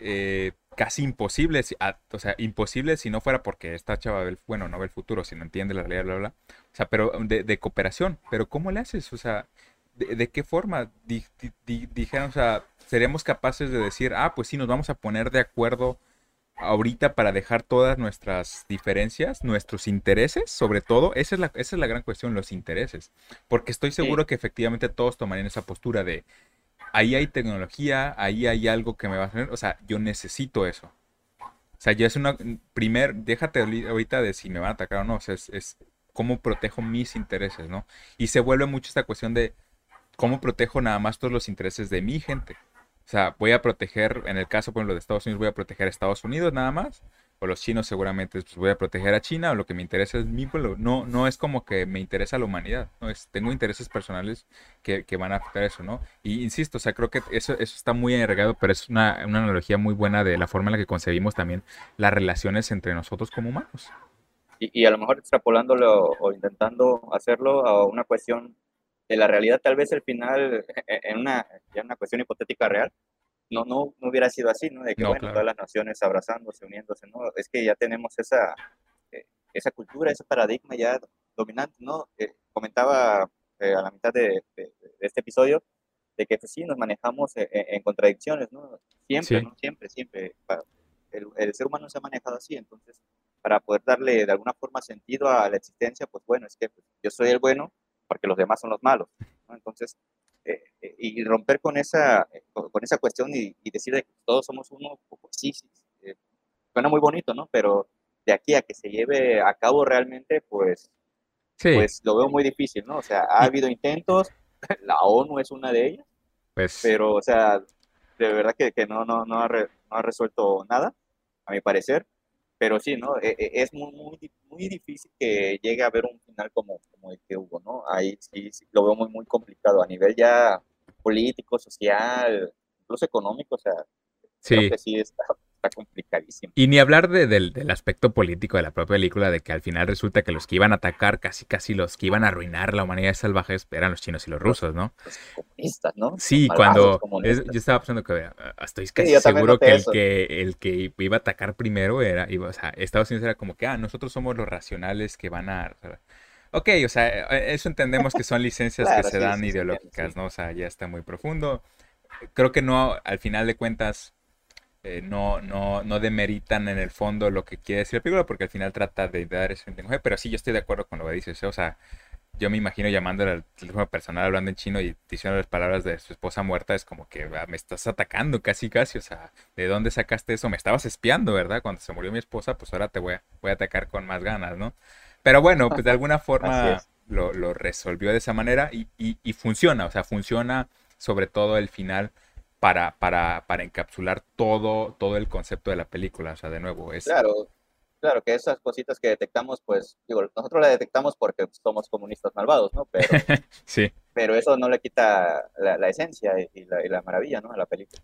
eh, casi imposible, o sea, imposible si no fuera porque esta chava ve bueno, no ve el futuro, si no entiende la realidad, bla, bla. O sea, pero de, cooperación. Pero ¿cómo le haces? O sea, ¿de, qué forma? dijeron, o sea, seríamos capaces de decir, ah, pues sí, nos vamos a poner de acuerdo ahorita para dejar todas nuestras diferencias, nuestros intereses, sobre todo, esa es la, esa es la gran cuestión, los intereses. Porque estoy seguro que efectivamente todos tomarían esa postura de, ahí hay tecnología, ahí hay algo que me va a hacer, o sea, yo necesito eso. O sea, ya es una, primer, déjate ahorita de si me van a atacar o no, o sea, es, es cómo protejo mis intereses, ¿no? Y se vuelve mucho esta cuestión de cómo protejo nada más todos los intereses de mi gente. O sea, voy a proteger, en el caso, por ejemplo, de Estados Unidos, voy a proteger a Estados Unidos nada más. O los chinos seguramente pues, voy a proteger a China. O lo que me interesa es mi pueblo. No, no es como que me interesa la humanidad. No es, tengo intereses personales que, que van a afectar eso, ¿no? Y insisto, o sea, creo que eso, eso está muy agregado, pero es una, una analogía muy buena de la forma en la que concebimos también las relaciones entre nosotros como humanos. Y, y, a lo mejor extrapolándolo o intentando hacerlo a una cuestión de la realidad, tal vez el final, e, e, en una, ya una cuestión hipotética real, no, no, no hubiera sido así, ¿no? De que, bueno, todas las naciones abrazándose, uniéndose, ¿no? Es que ya tenemos esa, eh, esa cultura, ese paradigma ya dominante, ¿no? Eh, comentaba eh, a la mitad de, este episodio de que pues, sí, nos manejamos en, contradicciones, ¿no? Siempre, ¿no? Siempre, siempre. El, el, ser humano se ha manejado así, entonces, para poder darle de alguna forma sentido a la existencia, pues bueno, es que pues, yo soy el bueno porque los demás son los malos, ¿no? Entonces, eh, eh, y romper con esa, eh, con esa cuestión y, decir que todos somos uno, pues sí, sí, suena muy bonito, ¿no? Pero de aquí a que se lleve a cabo realmente, pues, pues lo veo muy difícil, ¿no? O sea, ha habido intentos, la ONU es una de ellas, pues, pero, o sea, de verdad que, que no, no, no, ha no ha resuelto nada, a mi parecer. Pero sí, ¿no? E, e, es muy, muy, muy difícil que llegue a haber un final como, como el que hubo, ¿no? Ahí sí, lo veo muy, muy complicado a nivel ya político, social, incluso económico, o sea, creo que sí está, complicadísimo. Y ni hablar del, aspecto político de la propia película, de que al final resulta que los que iban a atacar, casi casi los que iban a arruinar la humanidad salvajes, eran los chinos y los rusos, ¿no? Los comunistas, ¿no? Sí, cuando yo estaba pensando que estoy casi seguro que el, que el que iba a atacar primero era, iba, o sea, Estados Unidos era como que, ah, nosotros somos los racionales que van a... ok, o sea, e, eso entendemos que son licencias que se dan ideológicas, ¿no? O sea, ya está muy profundo. Creo que no, al final de cuentas, eh, no, no, no demeritan en el fondo lo que quiere decir la película, porque al final trata de dar ese lenguaje, pero sí, yo estoy de acuerdo con lo que dices, o sea, yo me imagino llamándole al teléfono personal hablando en chino y diciendo las palabras de su esposa muerta, es como que ah, me estás atacando casi, casi, o sea, ¿de dónde sacaste eso? Me estabas espiando, ¿verdad? Cuando se murió mi esposa, pues ahora te voy a, voy a atacar con más ganas, ¿no? Pero bueno, pues de alguna forma lo, lo, resolvió de esa manera y, y, y funciona, o sea, funciona sobre todo el final para, para, para encapsular todo, todo el concepto de la película. O sea, de nuevo, es... Claro, claro, que esas cositas que detectamos, pues, digo, nosotros la detectamos porque somos comunistas malvados, ¿no? Pero, sí. pero eso no le quita la, esencia y la, y la, maravilla, ¿no? A la película.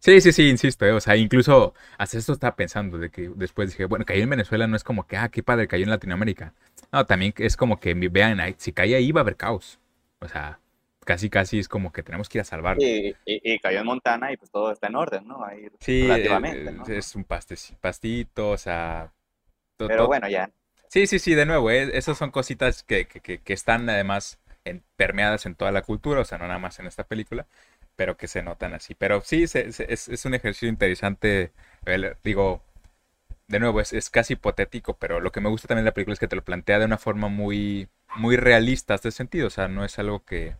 Sí, sí, sí, insisto, eh, o sea, incluso hasta esto estaba pensando, de que después dije, bueno, cayó en Venezuela no es como que, ah, qué padre, cayó en Latinoamérica. No, también es como que vean, si cae ahí va a haber caos. O sea, casi casi es como que tenemos que ir a salvarlo. Y, y, cayó en Montana y pues todo está en orden, ¿no? Ahí sí, relativamente, ¿no? es un pastito, o sea... Pero bueno, ya. Sí, sí, sí, de nuevo, eh, esas son cositas que, que, que están además en, permeadas en toda la cultura, o sea, no nada más en esta película, pero que se notan así. Pero sí, es, es, un ejercicio interesante, digo, de nuevo, es, es, casi hipotético, pero lo que me gusta también de la película es que te lo plantea de una forma muy, muy realista, este sentido, o sea, no es algo que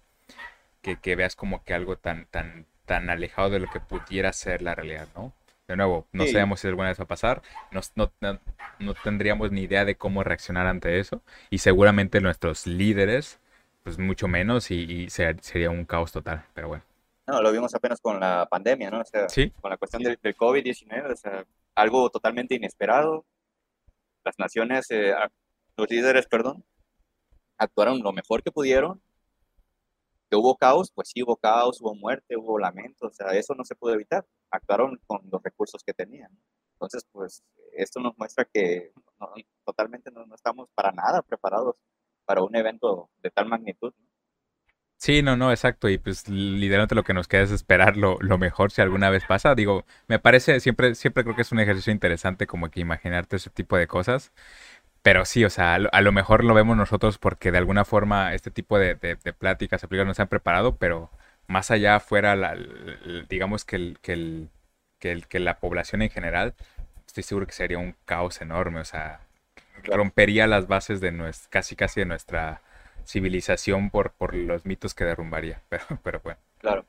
que, veas como que algo tan, tan, tan alejado de lo que pudiera ser la realidad, ¿no? De nuevo, no sabemos si alguna vez va a pasar, no, no, tendríamos ni idea de cómo reaccionar ante eso y seguramente nuestros líderes, pues mucho menos y, sería un caos total, pero bueno. No, lo vimos apenas con la pandemia, ¿no? O sea, con la cuestión del, COVID-19, o sea, algo totalmente inesperado. Las naciones, eh, los líderes, perdón, actuaron lo mejor que pudieron que hubo caos, pues sí hubo caos, hubo muerte, hubo lamento, o sea, eso no se pudo evitar. Actuaron con los recursos que tenían. Entonces, pues esto nos muestra que totalmente no, estamos para nada preparados para un evento de tal magnitud. Sí, no, no, exacto. Y pues literalmente lo que nos queda es esperar lo, lo, mejor si alguna vez pasa. Digo, me parece, siempre, siempre creo que es un ejercicio interesante como que imaginarte ese tipo de cosas. Pero sí, o sea, a lo, mejor lo vemos nosotros porque de alguna forma este tipo de, de, de pláticas, no se han preparado, pero más allá fuera, la, digamos que, el, que, el, que, el, que la población en general, estoy seguro que sería un caos enorme, o sea, rompería las bases de nuestra, casi casi de nuestra civilización por, por los mitos que derrumbaría, pero, pero bueno. Claro.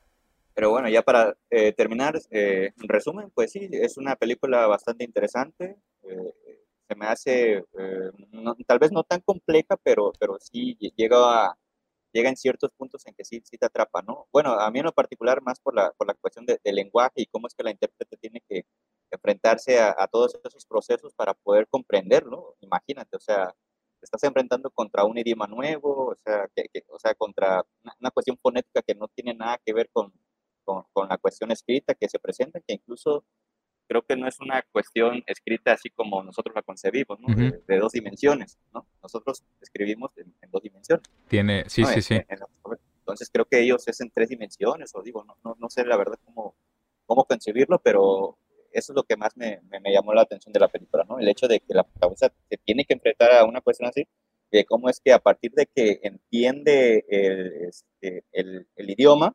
Pero bueno, ya para eh, terminar, eh, en resumen, pues sí, es una película bastante interesante. Eh, se me hace, eh, tal vez no tan compleja, pero, pero sí llega, a, llega en ciertos puntos en que sí, sí te atrapa, ¿no? Bueno, a mí en lo particular más por la, por la cuestión del lenguaje y cómo es que la intérprete tiene que enfrentarse a, todos esos procesos para poder comprenderlo, imagínate, o sea, te estás enfrentando contra un idioma nuevo, o sea, que, o sea contra una, cuestión fonética que no tiene nada que ver con, con, con la cuestión escrita que se presenta, que incluso creo que no es una cuestión escrita así como nosotros la concebimos, ¿no? de, dos dimensiones, ¿no? Nosotros escribimos en, dos dimensiones. Tiene, sí, sí, sí. entonces creo que ellos es en tres dimensiones, o digo, no, no, no sé la verdad cómo, cómo concebirlo, pero eso es lo que más me, me, llamó la atención de la película, ¿no? El hecho de que la protagonista se tiene que enfrentar a una cuestión así, de cómo es que a partir de que entiende el, este, el, el idioma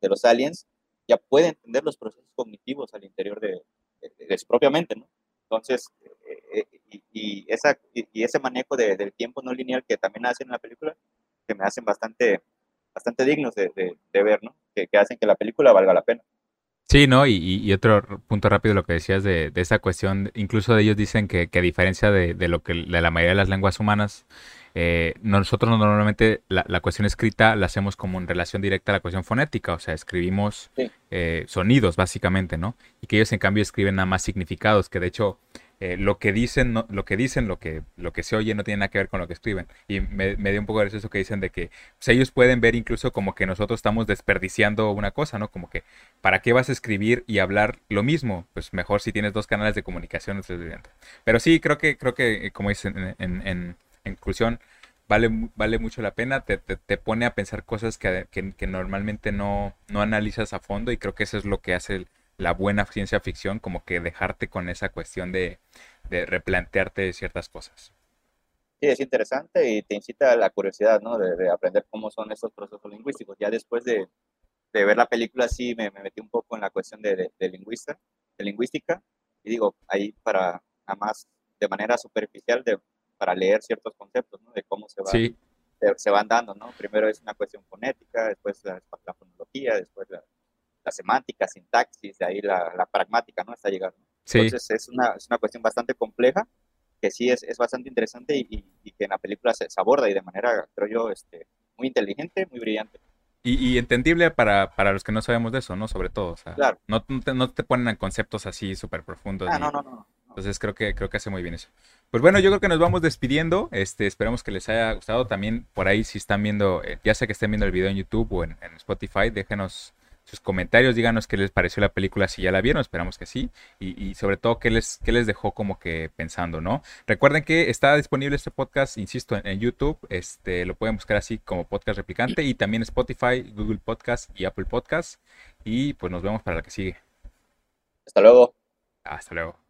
de los aliens, ya puede entender los procesos cognitivos al interior de, de, su propia mente, ¿no? Entonces, eh, eh, y, ese manejo de, del tiempo no lineal que también hacen en la película, que me hacen bastante, bastante dignos de, de ver, ¿no? Que, hacen que la película valga la pena. Sí, ¿no? Y, y otro punto rápido, lo que decías de, de esa cuestión, incluso ellos dicen que, que a diferencia de, de, lo que de la mayoría de las lenguas humanas, eh, nosotros normalmente la, la, cuestión escrita la hacemos como en relación directa a la cuestión fonética, o sea, escribimos sí. eh, sonidos básicamente, ¿no? Y que ellos en cambio escriben nada más significados, que de hecho eh, lo que dicen, no, lo que dicen, lo que, lo que se oye no tiene nada que ver con lo que escriben. Y me, me dio un poco de eso que dicen de que pues, ellos pueden ver incluso como que nosotros estamos desperdiciando una cosa, ¿no? Como que, ¿para qué vas a escribir y hablar lo mismo? Pues mejor si tienes dos canales de comunicación. Pero sí, creo que, creo que como dicen en, en, vale, vale mucho la pena, te, te, te pone a pensar cosas que, que, que, normalmente no, no analizas a fondo y creo que eso es lo que hace el, la buena ciencia ficción, como que dejarte con esa cuestión de, de replantearte ciertas cosas. Sí, es interesante y te incita a la curiosidad, ¿no? De, de aprender cómo son estos procesos lingüísticos. Ya después de, de ver la película, sí me, me, metí un poco en la cuestión de, de, lingüista, de lingüística, y digo, ahí para, nada más de manera superficial, de, para leer ciertos conceptos, ¿no? De cómo se, va, sí. se, se, van dando, ¿no? Primero es una cuestión fonética, después la, la fonología, después la, la semántica, sintaxis, de ahí la, la pragmática, ¿no? Hasta llegar. ¿no? Sí. Entonces es una, es una cuestión bastante compleja, que sí es, es bastante interesante y, y, que en la película se, se, aborda y de manera, creo yo, este, muy inteligente, muy brillante. Y, y entendible para, para, los que no sabemos de eso, ¿no? Sobre todo, o sea, claro. no, no, te, no te ponen en conceptos así súper profundos. Ah, no, no, no. Entonces creo que, creo que hace muy bien eso. Pues bueno, yo creo que nos vamos despidiendo. Este, esperamos que les haya gustado. También por ahí si están viendo, eh, ya sea que estén viendo el video en YouTube o en, en Spotify, déjenos sus comentarios, díganos qué les pareció la película, si ya la vieron, esperamos que sí, y, y, sobre todo qué les, qué les dejó como que pensando, ¿no? Recuerden que está disponible este podcast, insisto, en, en, YouTube, este, lo pueden buscar así como podcast replicante, y también Spotify, Google Podcast y Apple Podcast, y pues nos vemos para la que sigue. Hasta luego. Hasta luego.